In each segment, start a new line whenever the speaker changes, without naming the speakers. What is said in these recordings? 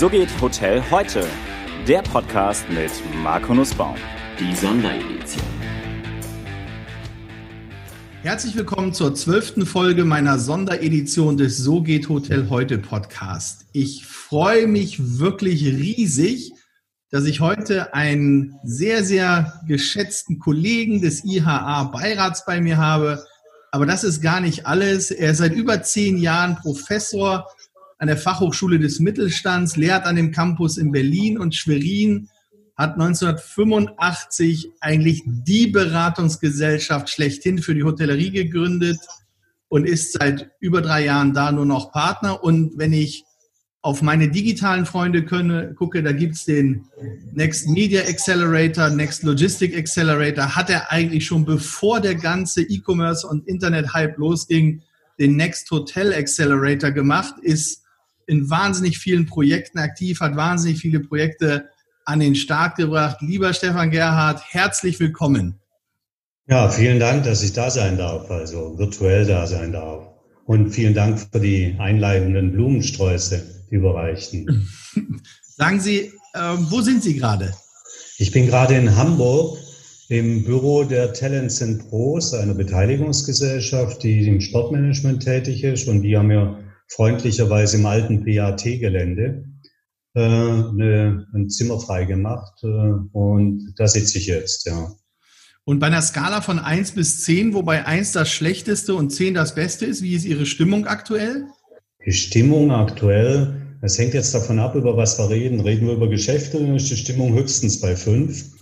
So geht Hotel heute. Der Podcast mit Marco Nussbaum.
Die Sonderedition.
Herzlich willkommen zur zwölften Folge meiner Sonderedition des So geht Hotel heute Podcast. Ich freue mich wirklich riesig, dass ich heute einen sehr, sehr geschätzten Kollegen des IHA-Beirats bei mir habe. Aber das ist gar nicht alles. Er ist seit über zehn Jahren Professor an der Fachhochschule des Mittelstands, lehrt an dem Campus in Berlin und Schwerin, hat 1985 eigentlich die Beratungsgesellschaft schlechthin für die Hotellerie gegründet und ist seit über drei Jahren da nur noch Partner. Und wenn ich auf meine digitalen Freunde könne, gucke, da gibt's den Next Media Accelerator, Next Logistic Accelerator, hat er eigentlich schon bevor der ganze E-Commerce und Internet-Hype losging, den Next Hotel Accelerator gemacht, ist in wahnsinnig vielen Projekten aktiv, hat wahnsinnig viele Projekte an den Start gebracht. Lieber Stefan Gerhard, herzlich willkommen.
Ja, vielen Dank, dass ich da sein darf, also virtuell da sein darf. Und vielen Dank für die einleitenden Blumensträuße, die überreichten.
Sagen Sie, äh, wo sind Sie gerade?
Ich bin gerade in Hamburg im Büro der Talents and Pros, einer Beteiligungsgesellschaft, die im Sportmanagement tätig ist. Und die haben mir freundlicherweise im alten PAT-Gelände äh, ne, ein Zimmer frei gemacht äh, und da sitze ich jetzt, ja.
Und bei einer Skala von 1 bis 10, wobei 1 das Schlechteste und 10 das Beste ist, wie ist Ihre Stimmung aktuell?
Die Stimmung aktuell, das hängt jetzt davon ab, über was wir reden. Reden wir über Geschäfte, dann ist die Stimmung höchstens bei 5.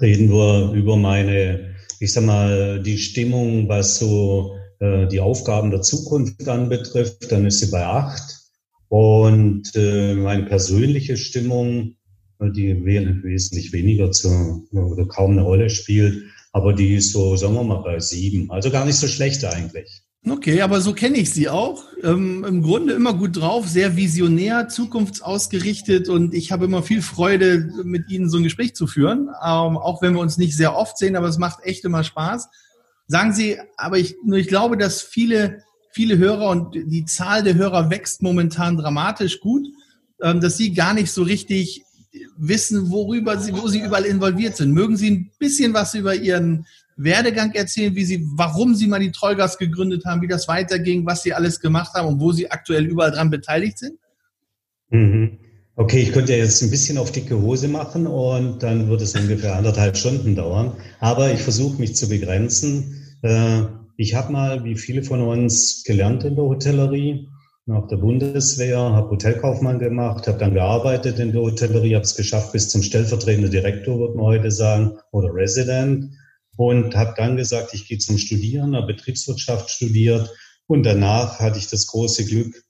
Reden wir über meine, ich sag mal, die Stimmung, was so äh, die Aufgaben der Zukunft anbetrifft, dann ist sie bei acht. Und äh, meine persönliche Stimmung, äh, die wesentlich weniger zu, oder kaum eine Rolle spielt, aber die ist so, sagen wir mal, bei sieben. Also gar nicht so schlecht eigentlich.
Okay, aber so kenne ich Sie auch. Ähm, Im Grunde immer gut drauf, sehr visionär, zukunftsausgerichtet und ich habe immer viel Freude, mit Ihnen so ein Gespräch zu führen, ähm, auch wenn wir uns nicht sehr oft sehen, aber es macht echt immer Spaß. Sagen Sie, aber ich, nur ich glaube, dass viele, viele Hörer und die Zahl der Hörer wächst momentan dramatisch gut, ähm, dass Sie gar nicht so richtig wissen, worüber Sie, wo Sie überall involviert sind. Mögen Sie ein bisschen was über Ihren Werdegang erzählen, wie Sie, warum Sie mal die Trollgas gegründet haben, wie das weiterging, was Sie alles gemacht haben und wo Sie aktuell überall dran beteiligt sind?
Mhm. Okay, ich könnte jetzt ein bisschen auf dicke Hose machen und dann würde es ungefähr anderthalb Stunden dauern. Aber ich versuche mich zu begrenzen. Äh, ich habe mal, wie viele von uns, gelernt in der Hotellerie, nach der Bundeswehr, habe Hotelkaufmann gemacht, habe dann gearbeitet in der Hotellerie, habe es geschafft bis zum stellvertretenden Direktor, würde man heute sagen, oder Resident. Und habe dann gesagt, ich gehe zum Studieren, habe Betriebswirtschaft studiert. Und danach hatte ich das große Glück,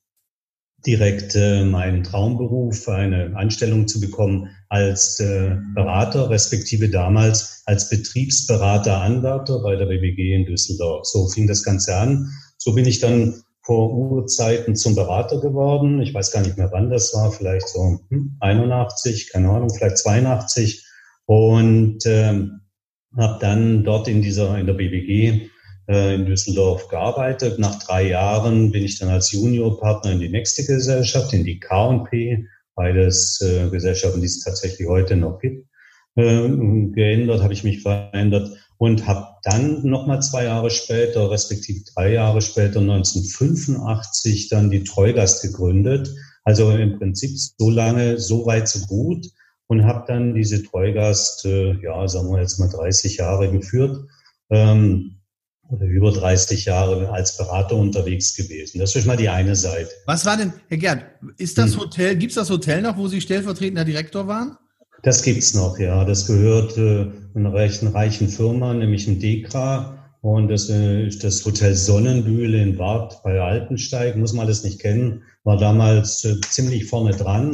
direkt äh, meinen Traumberuf, eine Anstellung zu bekommen als äh, Berater, respektive damals als Betriebsberater Anwärter bei der BBG in Düsseldorf. So fing das Ganze an. So bin ich dann vor Urzeiten zum Berater geworden. Ich weiß gar nicht mehr, wann das war, vielleicht so hm, 81, keine Ahnung, vielleicht 82. Und ähm, habe dann dort in dieser in der BBG äh, in Düsseldorf gearbeitet. Nach drei Jahren bin ich dann als Juniorpartner in die nächste Gesellschaft, in die K&P, beides äh, Gesellschaften, die es tatsächlich heute noch gibt. Äh, geändert, habe ich mich verändert und habe dann nochmal zwei Jahre später, respektive drei Jahre später, 1985, dann die Treugast gegründet. Also im Prinzip so lange, so weit, so gut und habe dann diese Treugast, äh, ja, sagen wir jetzt mal 30 Jahre geführt. Ähm, oder über 30 Jahre als Berater unterwegs gewesen. Das ist mal die eine Seite.
Was war denn, Herr Gerd, ist das hm. Hotel, gibt es das Hotel noch, wo Sie stellvertretender Direktor waren?
Das gibt's noch, ja. Das gehört äh, einer recht reichen Firma, nämlich ein Dekra. Und das äh, ist das Hotel Sonnenbühle in Bad bei Altensteig. Muss man das nicht kennen. War damals äh, ziemlich vorne dran.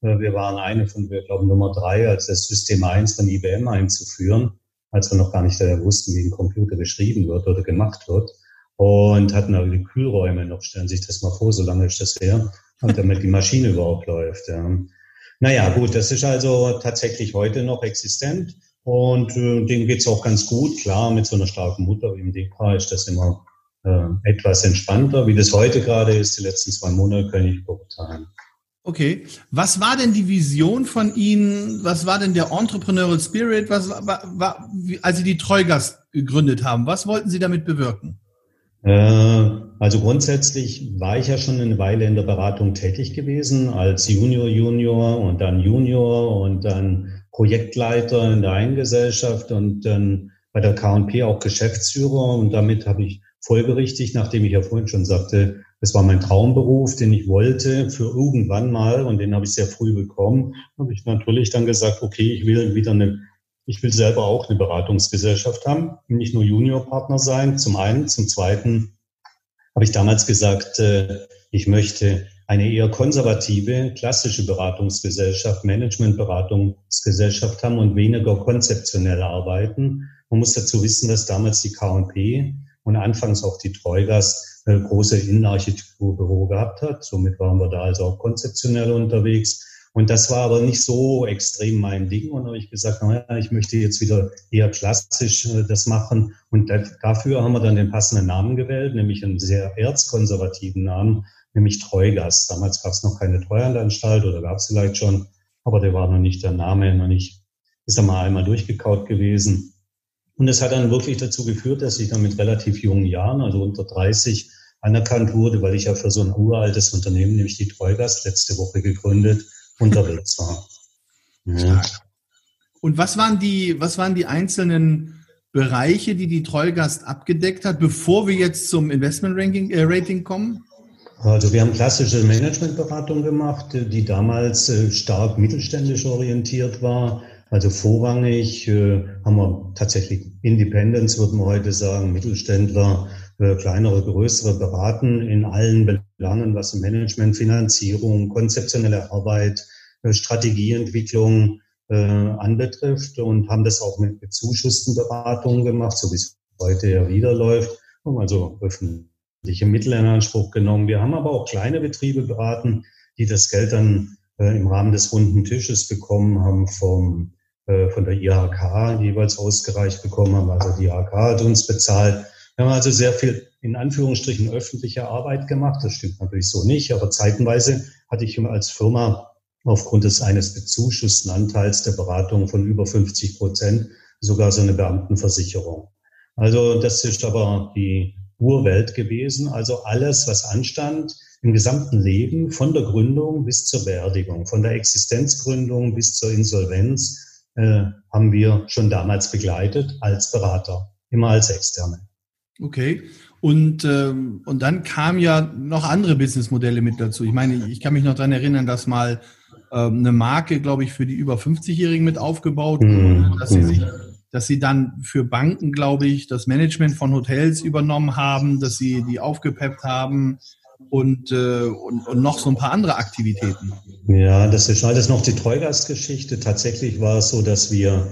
Äh, wir waren eine von, wir glauben, Nummer drei, als das System 1 von IBM einzuführen als wir noch gar nicht wussten, wie ein Computer geschrieben wird oder gemacht wird. Und hatten da die Kühlräume noch, stellen sich das mal vor, so lange ist das her, und damit die Maschine überhaupt läuft. Ja. Naja, gut, das ist also tatsächlich heute noch existent und äh, dem geht's auch ganz gut. Klar, mit so einer starken Mutter wie im DK ist das immer äh, etwas entspannter, wie das heute gerade ist. Die letzten zwei Monate kann ich beurteilen.
Okay. Was war denn die Vision von Ihnen? Was war denn der Entrepreneurial Spirit? Was war, war, als Sie die Treugast gegründet haben? Was wollten Sie damit bewirken?
Äh, also grundsätzlich war ich ja schon eine Weile in der Beratung tätig gewesen, als Junior, Junior und dann Junior und dann Projektleiter in der einen Gesellschaft und dann bei der KP auch Geschäftsführer. Und damit habe ich folgerichtig, nachdem ich ja vorhin schon sagte, das war mein Traumberuf, den ich wollte für irgendwann mal und den habe ich sehr früh bekommen. Habe ich natürlich dann gesagt, okay, ich will wieder eine, ich will selber auch eine Beratungsgesellschaft haben, nicht nur Juniorpartner sein. Zum einen, zum zweiten habe ich damals gesagt, äh, ich möchte eine eher konservative, klassische Beratungsgesellschaft, Managementberatungsgesellschaft haben und weniger konzeptionell arbeiten. Man muss dazu wissen, dass damals die K&P und anfangs auch die Treugas große Innenarchitekturbüro gehabt hat. Somit waren wir da also auch konzeptionell unterwegs. Und das war aber nicht so extrem mein Ding. Und habe ich gesagt, naja, ich möchte jetzt wieder eher klassisch äh, das machen. Und dafür haben wir dann den passenden Namen gewählt, nämlich einen sehr erzkonservativen Namen, nämlich Treugast. Damals gab es noch keine Treuhandanstalt oder gab es vielleicht schon, aber der war noch nicht der Name, noch nicht, ist da mal einmal durchgekaut gewesen. Und es hat dann wirklich dazu geführt, dass ich dann mit relativ jungen Jahren, also unter 30, anerkannt wurde, weil ich ja für so ein uraltes Unternehmen, nämlich die Treugast, letzte Woche gegründet, unterwegs war.
Ja. Und was waren die, was waren die einzelnen Bereiche, die die Treugast abgedeckt hat, bevor wir jetzt zum Investment Ranking, äh, Rating kommen?
Also wir haben klassische Managementberatung gemacht, die damals äh, stark mittelständisch orientiert war. Also vorrangig äh, haben wir tatsächlich Independence, würden wir heute sagen, Mittelständler, äh, kleinere, größere beraten in allen Belangen, was Management, Finanzierung, konzeptionelle Arbeit, äh, Strategieentwicklung äh, anbetrifft und haben das auch mit bezuschussten Beratungen gemacht, so wie es heute ja wieder läuft, haben also öffentliche Mittel in Anspruch genommen. Wir haben aber auch kleine Betriebe beraten, die das Geld dann äh, im Rahmen des runden Tisches bekommen haben vom äh, von der IHK jeweils ausgereicht bekommen haben. Also die IHK hat uns bezahlt wir haben also sehr viel in Anführungsstrichen öffentliche Arbeit gemacht. Das stimmt natürlich so nicht, aber zeitenweise hatte ich als Firma aufgrund des eines bezuschussten Anteils der Beratung von über 50 Prozent sogar so eine Beamtenversicherung. Also das ist aber die Urwelt gewesen. Also alles, was anstand im gesamten Leben, von der Gründung bis zur Beerdigung, von der Existenzgründung bis zur Insolvenz, äh, haben wir schon damals begleitet als Berater, immer als Externe.
Okay. Und, ähm, und dann kamen ja noch andere Businessmodelle mit dazu. Ich meine, ich kann mich noch daran erinnern, dass mal ähm, eine Marke, glaube ich, für die über 50-Jährigen mit aufgebaut wurde, mhm. dass sie sich dass sie dann für Banken, glaube ich, das Management von Hotels übernommen haben, dass sie die aufgepeppt haben und, äh, und, und noch so ein paar andere Aktivitäten.
Ja, das ist alles noch die Treugastgeschichte. Tatsächlich war es so, dass wir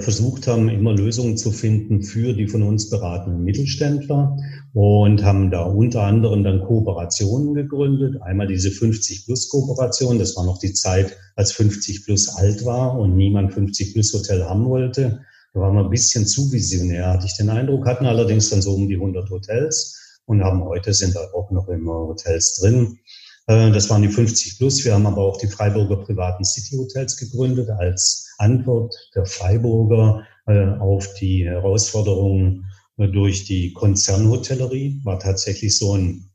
versucht haben, immer Lösungen zu finden für die von uns beratenden Mittelständler und haben da unter anderem dann Kooperationen gegründet. Einmal diese 50-Plus-Kooperation, das war noch die Zeit, als 50 Plus alt war und niemand 50 Plus Hotel haben wollte. Da waren wir ein bisschen zu visionär, hatte ich den Eindruck, hatten allerdings dann so um die 100 Hotels und haben heute sind da auch noch immer Hotels drin. Äh, das waren die 50 plus. Wir haben aber auch die Freiburger privaten City Hotels gegründet als Antwort der Freiburger äh, auf die Herausforderungen äh, durch die Konzernhotellerie. War tatsächlich so ein,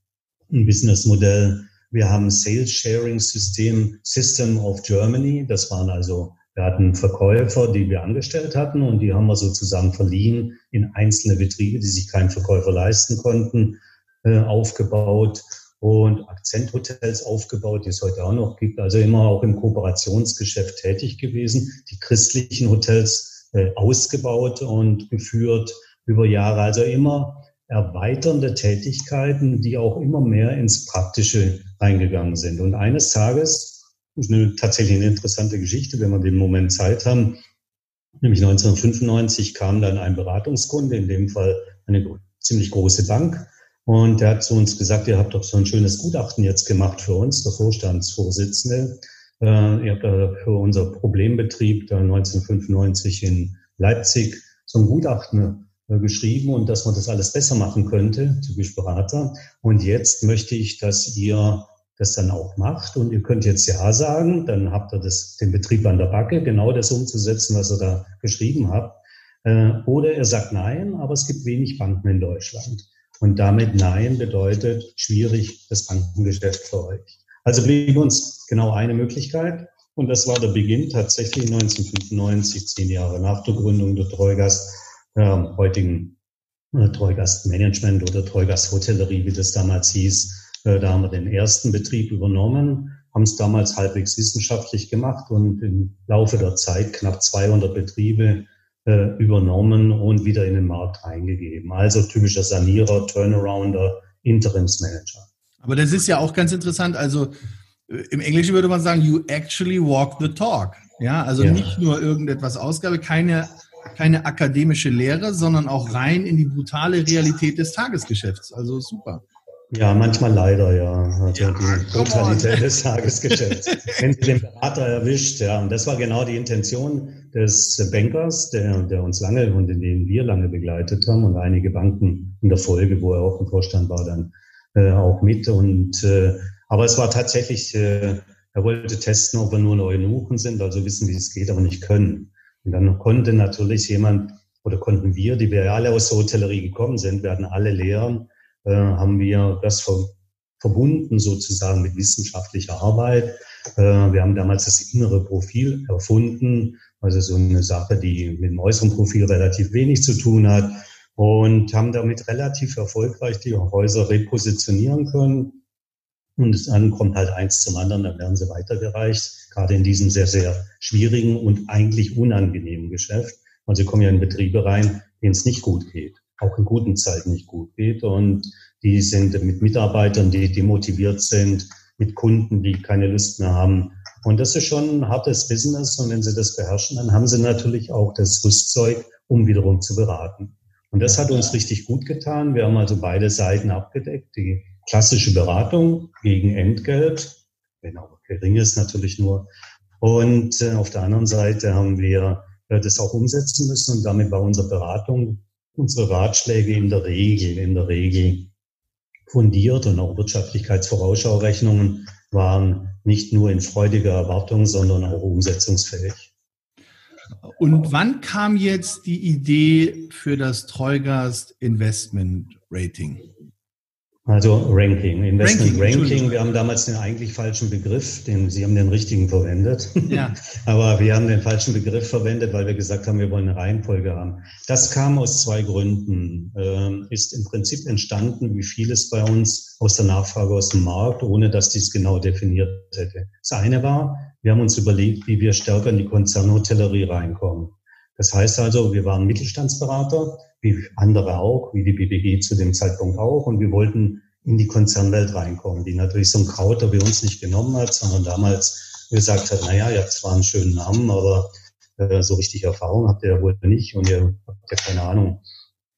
Businessmodell. Wir haben Sales Sharing System, System of Germany. Das waren also, wir hatten Verkäufer, die wir angestellt hatten und die haben wir sozusagen verliehen in einzelne Betriebe, die sich kein Verkäufer leisten konnten, aufgebaut und Akzenthotels aufgebaut, die es heute auch noch gibt. Also immer auch im Kooperationsgeschäft tätig gewesen. Die christlichen Hotels äh, ausgebaut und geführt über Jahre. Also immer erweiternde Tätigkeiten, die auch immer mehr ins Praktische reingegangen sind. Und eines Tages, das ist eine, tatsächlich eine interessante Geschichte, wenn wir den Moment Zeit haben, nämlich 1995 kam dann ein Beratungskunde, in dem Fall eine ziemlich große Bank, und der hat zu uns gesagt, ihr habt doch so ein schönes Gutachten jetzt gemacht für uns, der Vorstandsvorsitzende. Äh, ihr habt da für unser Problembetrieb da 1995 in Leipzig so ein Gutachten äh, geschrieben und dass man das alles besser machen könnte, typisch Berater. Und jetzt möchte ich, dass ihr das dann auch macht und ihr könnt jetzt Ja sagen, dann habt ihr das, den Betrieb an der Backe, genau das umzusetzen, was ihr da geschrieben habt. Äh, oder er sagt Nein, aber es gibt wenig Banken in Deutschland. Und damit Nein bedeutet schwierig das Bankengeschäft für euch. Also blieb uns genau eine Möglichkeit. Und das war der Beginn tatsächlich 1995, zehn Jahre nach der Gründung der Treugast, äh, heutigen äh, Treugast Management oder Treugast Hotellerie, wie das damals hieß. Äh, da haben wir den ersten Betrieb übernommen, haben es damals halbwegs wissenschaftlich gemacht und im Laufe der Zeit knapp 200 Betriebe äh, übernommen und wieder in den Markt reingegeben. Also typischer Sanierer, Turnarounder, Interimsmanager.
Aber das ist ja auch ganz interessant. Also äh, im Englischen würde man sagen, you actually walk the talk. Ja, also ja. nicht nur irgendetwas Ausgabe, keine, keine akademische Lehre, sondern auch rein in die brutale Realität des Tagesgeschäfts. Also super.
Ja, manchmal leider, ja. Also ja, die Brutalität des Tagesgeschäfts. Wenn sie den Berater erwischt, ja. Und das war genau die Intention des Bankers, der, der uns lange und in den wir lange begleitet haben und einige Banken in der Folge, wo er auch im Vorstand war, dann äh, auch mit. Und äh, aber es war tatsächlich, äh, er wollte testen, ob wir nur Eunuchen sind, also wissen, wie es geht, aber nicht können. Und dann konnte natürlich jemand oder konnten wir, die wir alle aus der Hotellerie gekommen sind, werden alle lehren, äh, haben wir das ver verbunden sozusagen mit wissenschaftlicher Arbeit. Äh, wir haben damals das innere Profil erfunden, also so eine Sache, die mit dem äußeren Profil relativ wenig zu tun hat und haben damit relativ erfolgreich die Häuser repositionieren können. Und dann kommt halt eins zum anderen, dann werden sie weitergereicht, gerade in diesem sehr, sehr schwierigen und eigentlich unangenehmen Geschäft. Also sie kommen ja in Betriebe rein, denen es nicht gut geht auch in guten Zeiten nicht gut geht. Und die sind mit Mitarbeitern, die demotiviert sind, mit Kunden, die keine Lust mehr haben. Und das ist schon ein hartes Business. Und wenn sie das beherrschen, dann haben sie natürlich auch das Rüstzeug, um wiederum zu beraten. Und das hat uns richtig gut getan. Wir haben also beide Seiten abgedeckt. Die klassische Beratung gegen Entgelt, wenn auch gering ist natürlich nur. Und äh, auf der anderen Seite haben wir äh, das auch umsetzen müssen. Und damit war unsere Beratung unsere Ratschläge in der Regel, in der Regel fundiert und auch Wirtschaftlichkeitsvorausschaurechnungen waren nicht nur in freudiger Erwartung, sondern auch umsetzungsfähig.
Und wann kam jetzt die Idee für das Treugast Investment Rating?
Also Ranking, Investment Ranking. Ranking. Wir haben damals den eigentlich falschen Begriff, den Sie haben den richtigen verwendet. Ja. Aber wir haben den falschen Begriff verwendet, weil wir gesagt haben, wir wollen eine Reihenfolge haben. Das kam aus zwei Gründen. Ähm, ist im Prinzip entstanden, wie vieles bei uns, aus der Nachfrage aus dem Markt, ohne dass dies genau definiert hätte. Das eine war, wir haben uns überlegt, wie wir stärker in die Konzernhotellerie reinkommen. Das heißt also, wir waren Mittelstandsberater, wie andere auch, wie die BBG zu dem Zeitpunkt auch. Und wir wollten in die Konzernwelt reinkommen, die natürlich so ein Krauter wie uns nicht genommen hat, sondern damals gesagt hat, naja, ihr habt zwar einen schönen Namen, aber äh, so richtig Erfahrung habt ihr ja wohl nicht und ihr habt ja keine Ahnung.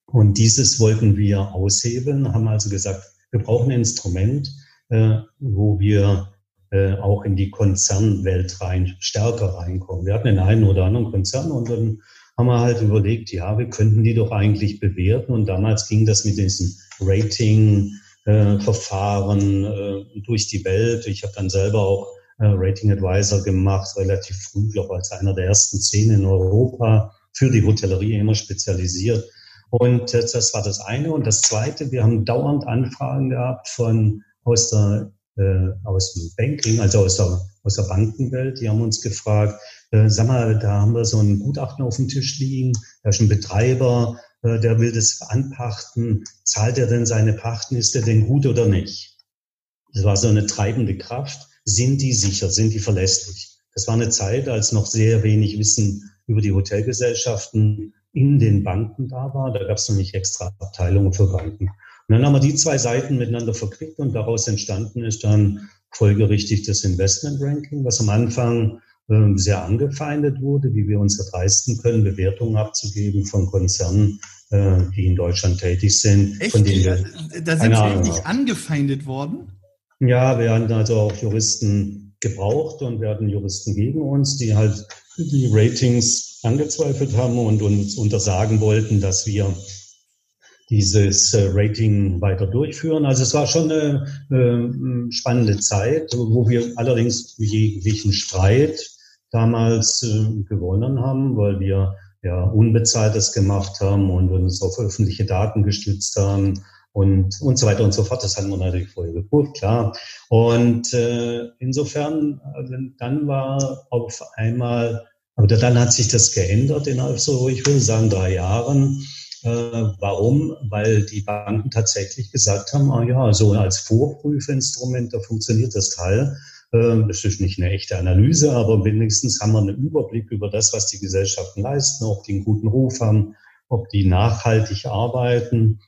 Und dieses wollten wir aushebeln, haben also gesagt, wir brauchen ein Instrument, äh, wo wir äh, auch in die Konzernwelt rein, stärker reinkommen. Wir hatten den einen oder anderen Konzern und dann haben wir halt überlegt, ja, wir könnten die doch eigentlich bewerten. Und damals ging das mit diesen Rating-Verfahren äh, äh, durch die Welt. Ich habe dann selber auch äh, Rating Advisor gemacht, relativ früh, glaube als einer der ersten zehn in Europa, für die Hotellerie immer spezialisiert. Und das war das eine. Und das zweite, wir haben dauernd Anfragen gehabt von aus der äh, aus dem Banking, also aus der, aus der Bankenwelt. Die haben uns gefragt, äh, sag mal, da haben wir so ein Gutachten auf dem Tisch liegen, da ist ein Betreiber, äh, der will das anpachten. Zahlt er denn seine Pachten? Ist er denn gut oder nicht? Das war so eine treibende Kraft. Sind die sicher? Sind die verlässlich? Das war eine Zeit, als noch sehr wenig Wissen über die Hotelgesellschaften in den Banken da war. Da gab es noch nicht extra Abteilungen für Banken. Und dann haben wir die zwei Seiten miteinander verquickt und daraus entstanden ist dann folgerichtig das Investment Ranking, was am Anfang sehr angefeindet wurde, wie wir uns erdreisten können, Bewertungen abzugeben von Konzernen, äh, die in Deutschland tätig sind.
Echt? Von denen wir da sind Sie nicht angefeindet worden?
Ja, wir hatten also auch Juristen gebraucht und wir hatten Juristen gegen uns, die halt die Ratings angezweifelt haben und uns untersagen wollten, dass wir dieses äh, Rating weiter durchführen. Also es war schon eine äh, spannende Zeit, wo wir allerdings jeglichen Streit damals äh, gewonnen haben, weil wir ja unbezahltes gemacht haben und uns auf öffentliche Daten gestützt haben und, und so weiter und so fort. Das hatten wir natürlich vorher geprüft, klar. Und äh, insofern, also dann war auf einmal, aber dann hat sich das geändert innerhalb so, ich würde sagen, drei Jahren. Äh, warum? Weil die Banken tatsächlich gesagt haben, ah ja, so als Vorprüfinstrument, da funktioniert das Teil. Äh, das ist nicht eine echte Analyse, aber wenigstens haben wir einen Überblick über das, was die Gesellschaften leisten, ob die einen guten Ruf haben, ob die nachhaltig arbeiten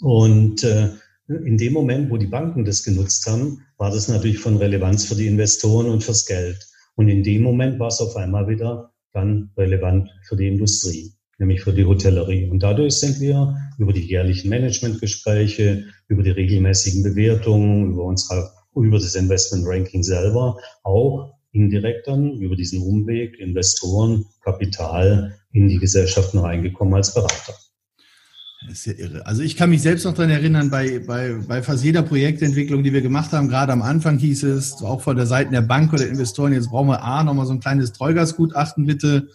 und äh, in dem Moment, wo die Banken das genutzt haben, war das natürlich von Relevanz für die Investoren und fürs Geld. Und in dem Moment war es auf einmal wieder dann relevant für die Industrie, nämlich für die Hotellerie. Und dadurch sind wir über die jährlichen Managementgespräche, über die regelmäßigen Bewertungen, über unsere, über das Investment Ranking selber auch indirekt dann über diesen Umweg Investoren, Kapital in die Gesellschaften reingekommen als Berater.
Das ist ja irre. Also ich kann mich selbst noch daran erinnern, bei, bei, bei fast jeder Projektentwicklung, die wir gemacht haben, gerade am Anfang hieß es, auch von der Seite der Bank oder Investoren, jetzt brauchen wir A, nochmal so ein kleines Treugasgutachten bitte.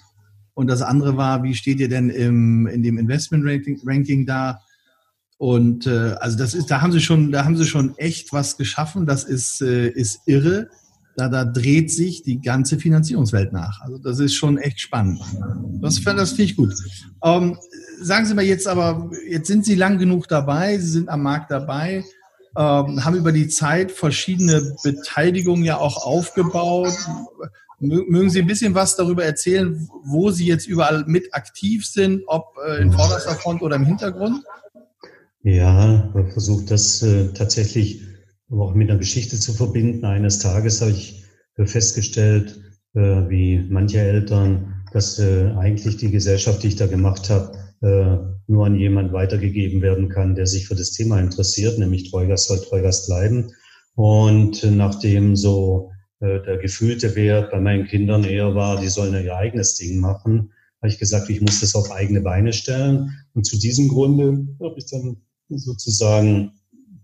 Und das andere war, wie steht ihr denn im, in dem Investment-Ranking Ranking da? Und äh, also das ist, da haben sie schon, da haben sie schon echt was geschaffen. Das ist, äh, ist irre. Da, da dreht sich die ganze Finanzierungswelt nach. Also das ist schon echt spannend. Das, das finde ich gut. Ähm, sagen Sie mal jetzt aber, jetzt sind Sie lang genug dabei, Sie sind am Markt dabei, ähm, haben über die Zeit verschiedene Beteiligungen ja auch aufgebaut. Mögen Sie ein bisschen was darüber erzählen, wo Sie jetzt überall mit aktiv sind, ob äh, in vorderster Front oder im Hintergrund?
Ja, ich versuche das äh, tatsächlich auch mit einer Geschichte zu verbinden. Eines Tages habe ich festgestellt, äh, wie manche Eltern, dass äh, eigentlich die Gesellschaft, die ich da gemacht habe, äh, nur an jemand weitergegeben werden kann, der sich für das Thema interessiert, nämlich Treugast soll Treugast bleiben. Und nachdem so äh, der gefühlte Wert bei meinen Kindern eher war, die sollen ihr eigenes Ding machen, habe ich gesagt, ich muss das auf eigene Beine stellen. Und zu diesem Grunde habe ich dann sozusagen,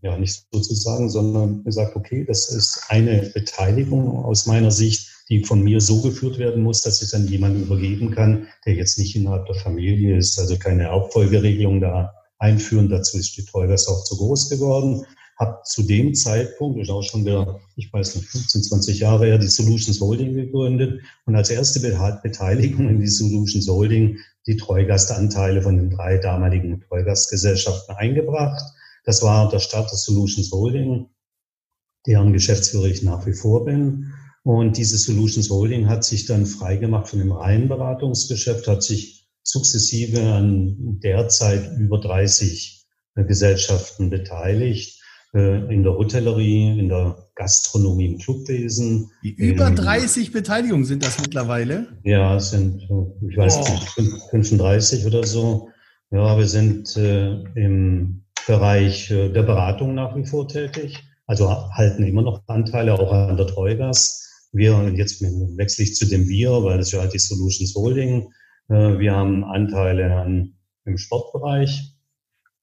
ja nicht sozusagen, sondern gesagt, okay, das ist eine Beteiligung aus meiner Sicht, die von mir so geführt werden muss, dass ich an jemanden übergeben kann, der jetzt nicht innerhalb der Familie ist, also keine Erbfolgeregelung da einführen. Dazu ist die Treugas auch zu groß geworden. Habe zu dem Zeitpunkt, ich auch schon wieder, ich weiß nicht, 15, 20 Jahre her, die Solutions Holding gegründet und als erste Beteiligung in die Solutions Holding die Treugastanteile von den drei damaligen Treugastgesellschaften eingebracht. Das war der Start der Solutions Holding, deren Geschäftsführer ich nach wie vor bin. Und diese Solutions Holding hat sich dann freigemacht von dem reinen Beratungsgeschäft, hat sich sukzessive an derzeit über 30 äh, Gesellschaften beteiligt, in der Hotellerie, in der Gastronomie, im Clubwesen.
Die über 30 Beteiligungen sind das mittlerweile?
Ja, es sind, äh, ich weiß nicht, 35 oder so. Ja, wir sind äh, im Bereich der Beratung nach wie vor tätig, also halten immer noch Anteile auch an der Treugas wir, und jetzt wechsle ich zu dem Wir, weil das ist ja halt die Solutions Holding. Äh, wir haben Anteile an, im Sportbereich,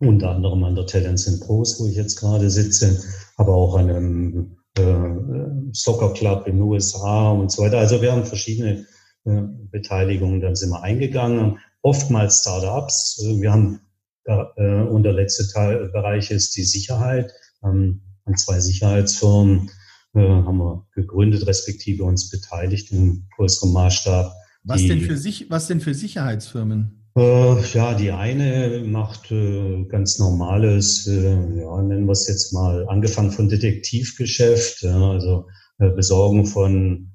unter anderem an der Talents and Pros, wo ich jetzt gerade sitze, aber auch an einem äh, Soccer Club in den USA und so weiter. Also wir haben verschiedene äh, Beteiligungen, dann sind wir eingegangen. Oftmals Startups. Wir haben äh, und der letzte Teil, Bereich ist die Sicherheit. Ähm, an zwei Sicherheitsfirmen äh, haben wir gegründet, respektive uns beteiligt im größeren Maßstab.
Was, denn, für sich, was denn für Sicherheitsfirmen?
Äh, ja, die eine macht äh, ganz normales, äh, ja, nennen wir es jetzt mal, angefangen von Detektivgeschäft, ja, also äh, Besorgen von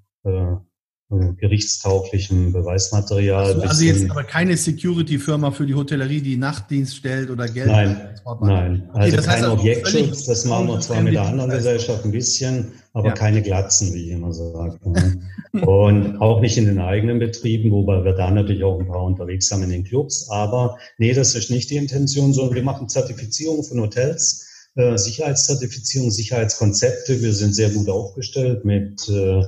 äh, gerichtstauglichem Beweismaterial.
Also, also jetzt aber keine Security-Firma für die Hotellerie, die Nachtdienst stellt oder Geld.
Nein, nein. Also okay, das kein also Objektschutz, das machen wir zwar mit der anderen Gesellschaft ein bisschen, aber ja. keine Glatzen, wie ich immer sage. Und auch nicht in den eigenen Betrieben, wobei wir da natürlich auch ein paar unterwegs haben in den Clubs. Aber nee, das ist nicht die Intention, sondern wir machen Zertifizierung von Hotels, äh, Sicherheitszertifizierung, Sicherheitskonzepte. Wir sind sehr gut aufgestellt mit, äh, äh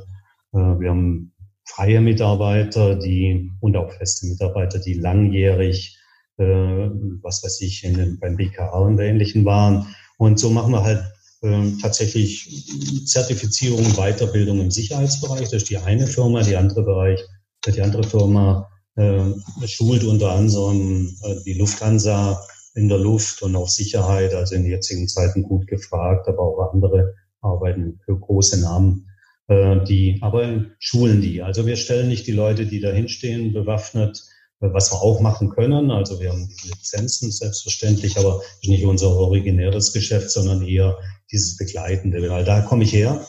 wir haben freie Mitarbeiter, die und auch feste Mitarbeiter, die langjährig äh, was weiß ich, in, beim BKA und Ähnlichen waren. Und so machen wir halt äh, tatsächlich Zertifizierung, Weiterbildung im Sicherheitsbereich. Das ist die eine Firma, die andere Bereich, die andere Firma äh, schult unter anderem äh, die Lufthansa in der Luft und auf Sicherheit, also in den jetzigen Zeiten gut gefragt, aber auch andere arbeiten für große Namen, äh, die aber schulen die. Also wir stellen nicht die Leute, die da hinstehen, bewaffnet, äh, was wir auch machen können. Also wir haben Lizenzen selbstverständlich, aber nicht unser originäres Geschäft, sondern eher dieses Begleitende. Weil da komme ich her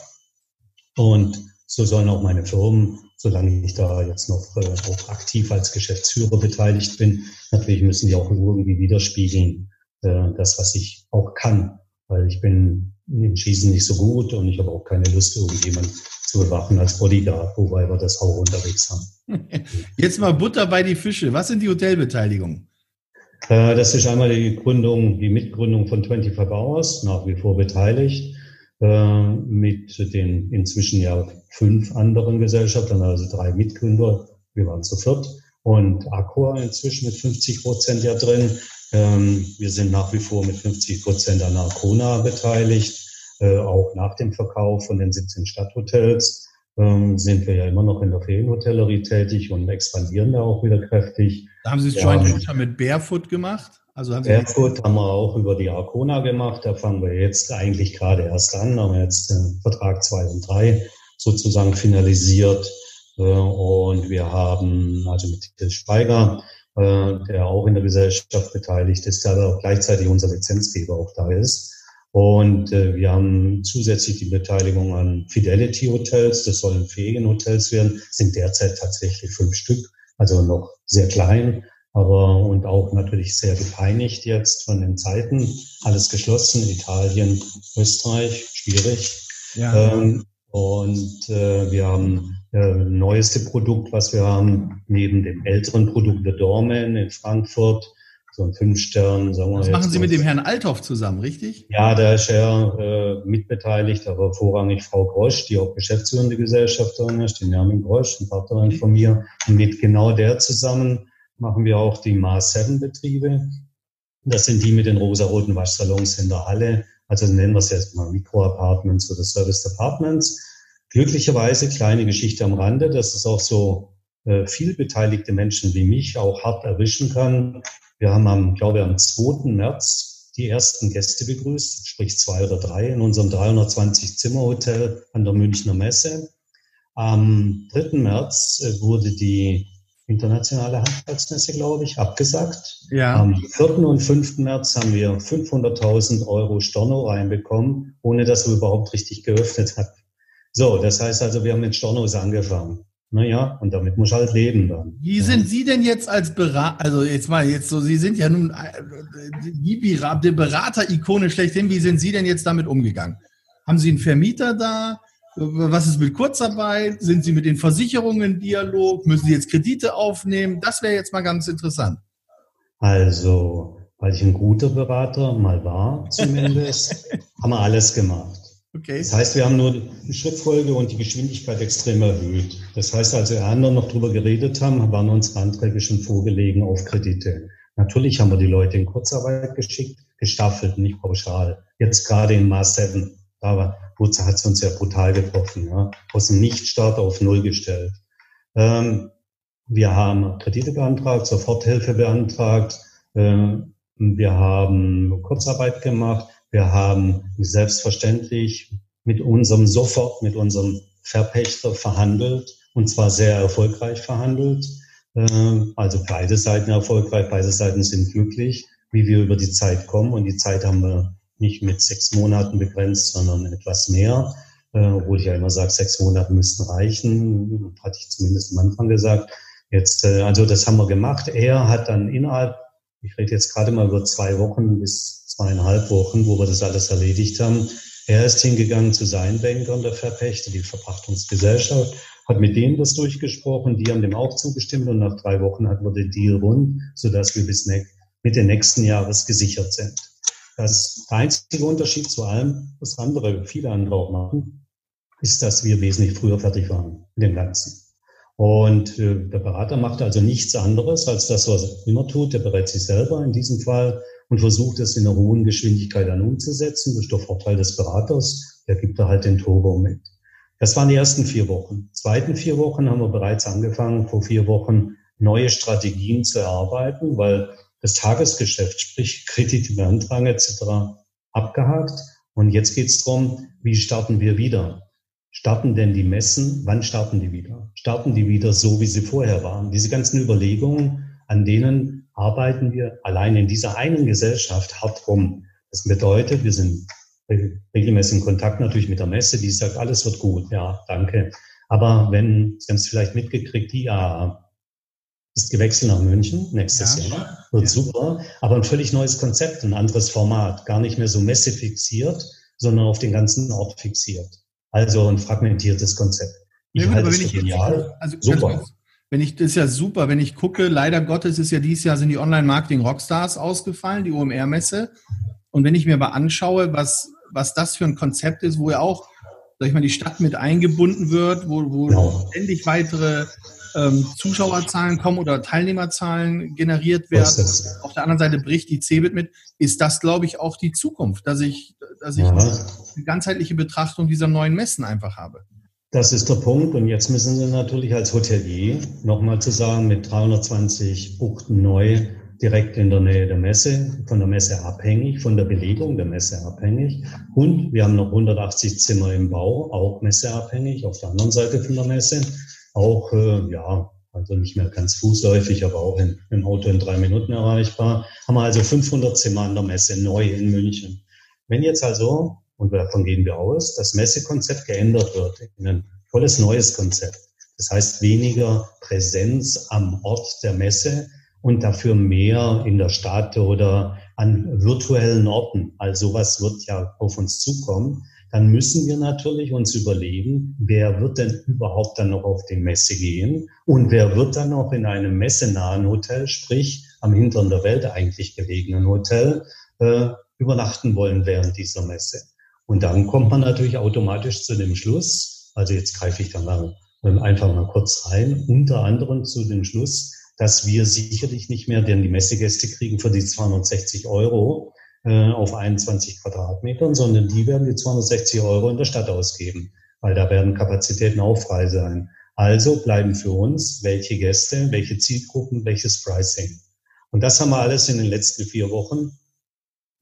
und so sollen auch meine Firmen, solange ich da jetzt noch äh, auch aktiv als Geschäftsführer beteiligt bin, natürlich müssen die auch irgendwie widerspiegeln, äh, das, was ich auch kann. Weil ich bin im Schießen nicht so gut und ich habe auch keine Lust, irgendjemand zu bewachen als Bodyguard, wobei wir das auch unterwegs haben.
Jetzt mal Butter bei die Fische. Was sind die Hotelbeteiligungen?
Äh, das ist einmal die Gründung, die Mitgründung von 25 Hours, nach wie vor beteiligt. Äh, mit den inzwischen ja fünf anderen Gesellschaften, also drei Mitgründer. Wir waren zu viert. Und Accor inzwischen mit 50 Prozent ja drin. Ähm, wir sind nach wie vor mit 50 Prozent an Arcona beteiligt. Äh, auch nach dem Verkauf von den 17 Stadthotels ähm, sind wir ja immer noch in der Ferienhotellerie tätig und expandieren da auch wieder kräftig.
Da haben Sie es Joint Venture mit Barefoot gemacht?
Also haben Barefoot haben wir auch über die Arcona gemacht. Da fangen wir jetzt eigentlich gerade erst an, haben jetzt den Vertrag 2 und 3 sozusagen finalisiert. Äh, und wir haben also mit Till Speiger, äh, der auch in der Gesellschaft beteiligt ist, der aber auch gleichzeitig unser Lizenzgeber auch da ist. Und äh, wir haben zusätzlich die Beteiligung an Fidelity Hotels. Das sollen Ferienhotels werden, sind derzeit tatsächlich fünf Stück, also noch sehr klein aber und auch natürlich sehr gepeinigt jetzt von den Zeiten. Alles geschlossen, Italien, Österreich, schwierig. Ja. Ähm, und äh, wir haben äh, neueste Produkt, was wir haben, neben dem älteren Produkt der Dormen in Frankfurt, so ein Fünf-Stern,
sagen wir Das machen Sie mit dem Herrn Althoff zusammen, richtig?
Ja, da ist er äh, mitbeteiligt, aber vorrangig Frau Grosch, die auch geschäftsführende Gesellschafterin ist, die Nermin Grosch, eine Partnerin von mir. Und mit genau der zusammen machen wir auch die Mars 7 Betriebe. Das sind die mit den rosa-roten Waschsalons in der Halle. Also nennen wir es jetzt mal Mikro-Apartments oder Service-Apartments. Glücklicherweise, kleine Geschichte am Rande, dass es auch so äh, viel beteiligte Menschen wie mich auch hart erwischen kann. Wir haben am, glaube ich, am 2. März die ersten Gäste begrüßt, sprich zwei oder drei in unserem 320 Zimmer Hotel an der Münchner Messe. Am 3. März äh, wurde die internationale Handwerksmesse, glaube ich, abgesagt. Ja. Am 4. und 5. März haben wir 500.000 Euro Storno reinbekommen, ohne dass wir überhaupt richtig geöffnet hatten. So, das heißt also, wir haben mit Stornos angefangen. Naja, und damit muss halt leben dann.
Wie sind Sie denn jetzt als Berater, also jetzt mal jetzt so, Sie sind ja nun äh, die, die Berater-Ikone schlechthin, wie sind Sie denn jetzt damit umgegangen? Haben Sie einen Vermieter da? Was ist mit Kurzarbeit? Sind Sie mit den Versicherungen in Dialog? Müssen Sie jetzt Kredite aufnehmen? Das wäre jetzt mal ganz interessant.
Also, weil ich ein guter Berater mal war, zumindest, haben wir alles gemacht. Okay. Das heißt, wir haben nur die Schrittfolge und die Geschwindigkeit extrem erhöht. Das heißt, als wir anderen noch drüber geredet haben, waren unsere Anträge schon vorgelegen auf Kredite. Natürlich haben wir die Leute in Kurzarbeit geschickt, gestaffelt, nicht pauschal. Jetzt gerade in Maß 7, da war hat uns ja brutal getroffen. Ja. Aus dem Nichtstart auf Null gestellt. Ähm, wir haben Kredite beantragt, Soforthilfe beantragt. Ähm, wir haben Kurzarbeit gemacht. Wir haben selbstverständlich mit unserem Sofort, mit unserem Verpächter verhandelt und zwar sehr erfolgreich verhandelt. Ähm, also beide Seiten erfolgreich, beide Seiten sind glücklich, wie wir über die Zeit kommen und die Zeit haben wir nicht mit sechs Monaten begrenzt, sondern etwas mehr. Äh, obwohl ich ja immer sage, sechs Monate müssten reichen, hatte ich zumindest am Anfang gesagt. Jetzt, äh, also das haben wir gemacht. Er hat dann innerhalb, ich rede jetzt gerade mal über zwei Wochen bis zweieinhalb Wochen, wo wir das alles erledigt haben. Er ist hingegangen zu seinen Bankern, der Verpächter, die Verpachtungsgesellschaft, hat mit denen das durchgesprochen, die haben dem auch zugestimmt und nach drei Wochen hatten wir den Deal rund, sodass wir bis Mitte nächsten Jahres gesichert sind. Das, der einzige Unterschied zu allem, was andere, viele andere auch machen, ist, dass wir wesentlich früher fertig waren mit dem Ganzen. Und äh, der Berater macht also nichts anderes als das, was er immer tut. Der berät sich selber in diesem Fall und versucht es in einer hohen Geschwindigkeit dann umzusetzen. Das ist der Vorteil des Beraters. Der gibt da halt den Turbo mit. Das waren die ersten vier Wochen. Zweiten vier Wochen haben wir bereits angefangen, vor vier Wochen neue Strategien zu erarbeiten, weil das Tagesgeschäft, sprich Kredite beantragen etc. abgehakt. Und jetzt geht es darum, wie starten wir wieder? Starten denn die Messen? Wann starten die wieder? Starten die wieder so, wie sie vorher waren? Diese ganzen Überlegungen, an denen arbeiten wir allein in dieser einen Gesellschaft hart rum. Das bedeutet, wir sind regelmäßig in Kontakt natürlich mit der Messe, die sagt, alles wird gut, ja, danke. Aber wenn, Sie haben es vielleicht mitgekriegt, die IAA ist gewechselt nach München nächstes ja. Jahr, wird ja. super, aber ein völlig neues Konzept, ein anderes Format, gar nicht mehr so messefixiert, sondern auf den ganzen Ort fixiert. Also ein fragmentiertes Konzept.
Ich ja, halte es für genial. Also, super. Wenn ich, das ist ja super, wenn ich gucke, leider Gottes ist ja dieses Jahr sind die Online-Marketing-Rockstars ausgefallen, die OMR-Messe. Und wenn ich mir aber anschaue, was, was das für ein Konzept ist, wo ja auch, sag ich mal, die Stadt mit eingebunden wird, wo, wo genau. ständig weitere ähm, Zuschauerzahlen kommen oder Teilnehmerzahlen generiert werden. Auf der anderen Seite bricht die CeBIT mit. Ist das, glaube ich, auch die Zukunft, dass ich, dass ich ja. eine ganzheitliche Betrachtung dieser neuen Messen einfach habe?
Das ist der Punkt. Und jetzt müssen Sie natürlich als Hotelier nochmal zu sagen, mit 320 Buchten neu direkt in der Nähe der Messe, von der Messe abhängig, von der Belegung der Messe abhängig. Und wir haben noch 180 Zimmer im Bau, auch messeabhängig, auf der anderen Seite von der Messe auch, äh, ja, also nicht mehr ganz fußläufig, aber auch in, im Auto in drei Minuten erreichbar. Haben wir also 500 Zimmer an der Messe neu in München. Wenn jetzt also, und davon gehen wir aus, das Messekonzept geändert wird in ein tolles neues Konzept. Das heißt weniger Präsenz am Ort der Messe und dafür mehr in der Stadt oder an virtuellen Orten. Also sowas wird ja auf uns zukommen dann müssen wir natürlich uns überlegen, wer wird denn überhaupt dann noch auf die Messe gehen und wer wird dann noch in einem messenahen Hotel, sprich am Hintern der Welt eigentlich gelegenen Hotel, äh, übernachten wollen während dieser Messe. Und dann kommt man natürlich automatisch zu dem Schluss, also jetzt greife ich da mal einfach mal kurz rein, unter anderem zu dem Schluss, dass wir sicherlich nicht mehr, denn die Messegäste kriegen für die 260 Euro äh, auf 21 Quadratmetern, sondern die werden die 260 Euro in der Stadt ausgeben, weil da werden Kapazitäten auch frei sein. Also bleiben für uns welche Gäste, welche Zielgruppen, welches Pricing. Und das haben wir alles in den letzten vier Wochen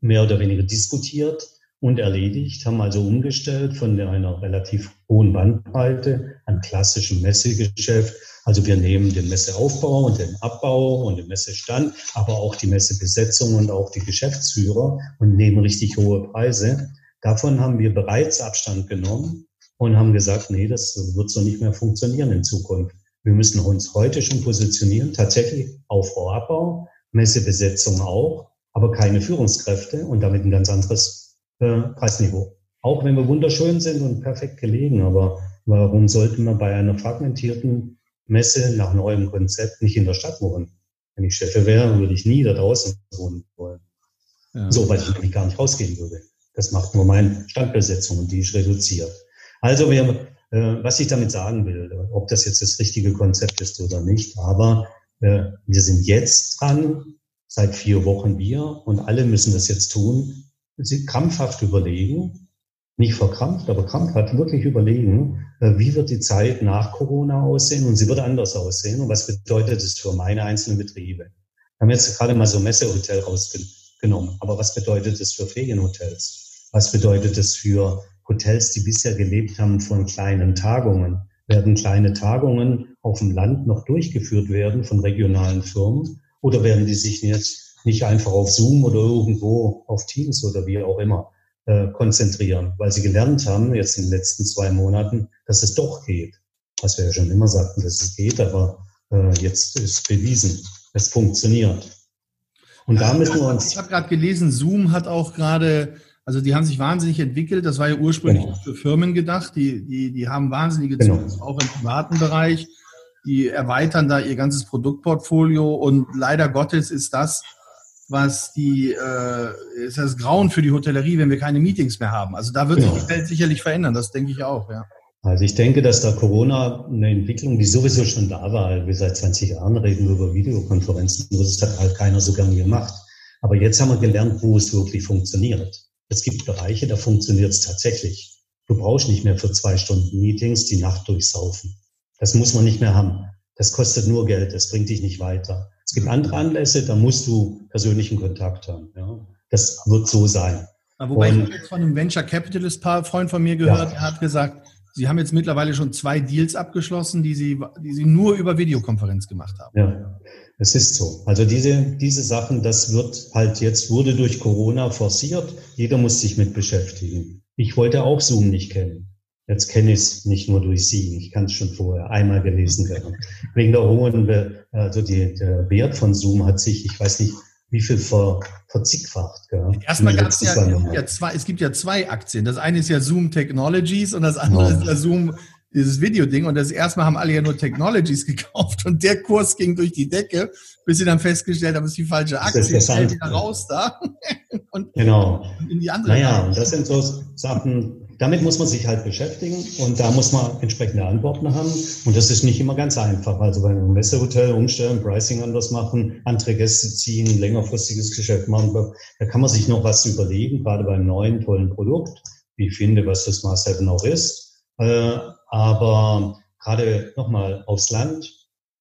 mehr oder weniger diskutiert und erledigt, haben also umgestellt von einer relativ hohen Bandbreite an klassischem Messegeschäft also wir nehmen den Messeaufbau und den Abbau und den Messestand, aber auch die Messebesetzung und auch die Geschäftsführer und nehmen richtig hohe Preise. Davon haben wir bereits Abstand genommen und haben gesagt, nee, das wird so nicht mehr funktionieren in Zukunft. Wir müssen uns heute schon positionieren, tatsächlich Aufbau, Abbau, Messebesetzung auch, aber keine Führungskräfte und damit ein ganz anderes äh, Preisniveau. Auch wenn wir wunderschön sind und perfekt gelegen, aber warum sollten wir bei einer fragmentierten Messe nach neuem Konzept nicht in der Stadt wohnen. Wenn ich Chef wäre, würde ich nie da draußen wohnen wollen. Ja. So, weil ich nämlich gar nicht rausgehen würde. Das macht nur meine Standbesetzung und die ist reduziert. Also, wir, äh, was ich damit sagen will, ob das jetzt das richtige Konzept ist oder nicht, aber äh, wir sind jetzt dran, seit vier Wochen wir und alle müssen das jetzt tun, sie krampfhaft überlegen, nicht verkrampft, aber krampfhaft wirklich überlegen, äh, wie wird die Zeit nach Corona aussehen und sie wird anders aussehen und was bedeutet es für meine einzelnen Betriebe. Wir haben jetzt gerade mal so Messehotel rausgenommen, aber was bedeutet es für Ferienhotels? Was bedeutet es für Hotels, die bisher gelebt haben von kleinen Tagungen? Werden kleine Tagungen auf dem Land noch durchgeführt werden von regionalen Firmen oder werden die sich jetzt nicht einfach auf Zoom oder irgendwo auf Teams oder wie auch immer äh, konzentrieren, weil sie gelernt haben, jetzt in den letzten zwei Monaten, dass es doch geht. Was wir ja schon immer sagten, dass es geht, aber äh, jetzt ist bewiesen, es funktioniert.
Und da müssen wir uns. Ich habe gerade gelesen, Zoom hat auch gerade, also die haben sich wahnsinnig entwickelt. Das war ja ursprünglich genau. für Firmen gedacht. Die, die, die haben wahnsinnige genau. Zugriff auch im privaten Bereich. Die erweitern da ihr ganzes Produktportfolio und leider Gottes ist das was die äh, ist das Grauen für die Hotellerie, wenn wir keine Meetings mehr haben. Also da wird sich die Welt sicherlich verändern, das denke ich auch, ja.
Also ich denke, dass da Corona eine Entwicklung, die sowieso schon da war, wir seit 20 Jahren reden über Videokonferenzen, nur das hat halt keiner so gern gemacht. Aber jetzt haben wir gelernt, wo es wirklich funktioniert. Es gibt Bereiche, da funktioniert es tatsächlich. Du brauchst nicht mehr für zwei Stunden Meetings die Nacht durchsaufen. Das muss man nicht mehr haben. Das kostet nur Geld, das bringt dich nicht weiter. Es gibt andere Anlässe, da musst du persönlichen Kontakt haben. Ja. Das wird so sein.
Wobei Und, ich jetzt von einem Venture Capitalist Freund von mir gehört, ja. er hat gesagt, Sie haben jetzt mittlerweile schon zwei Deals abgeschlossen, die Sie, die Sie nur über Videokonferenz gemacht haben.
Ja, es ist so. Also diese, diese Sachen, das wird halt jetzt, wurde durch Corona forciert. Jeder muss sich mit beschäftigen. Ich wollte auch Zoom nicht kennen. Jetzt kenne ich es nicht nur durch Sie. Ich kann es schon vorher einmal gelesen haben. Wegen der hohen, also die, der Wert von Zoom hat sich, ich weiß nicht, wie viel ver, verzigfacht. Gell?
Erstmal gab es ja, ja, zwei, es gibt ja zwei Aktien. Das eine ist ja Zoom Technologies und das andere oh. ist ja Zoom, dieses Videoding. Und das erste Mal haben alle ja nur Technologies gekauft und der Kurs ging durch die Decke, bis sie dann festgestellt haben, es ist die falsche Aktie. Das ist
wieder raus da. und genau. in die andere. Naja, und das sind so Sachen, damit muss man sich halt beschäftigen und da muss man entsprechende Antworten haben. Und das ist nicht immer ganz einfach. Also bei einem Messehotel umstellen, Pricing anders machen, andere Gäste ziehen, längerfristiges Geschäft machen, da kann man sich noch was überlegen, gerade beim neuen tollen Produkt. Wie ich finde, was das Mars 7 auch ist. Äh, aber gerade nochmal aufs Land,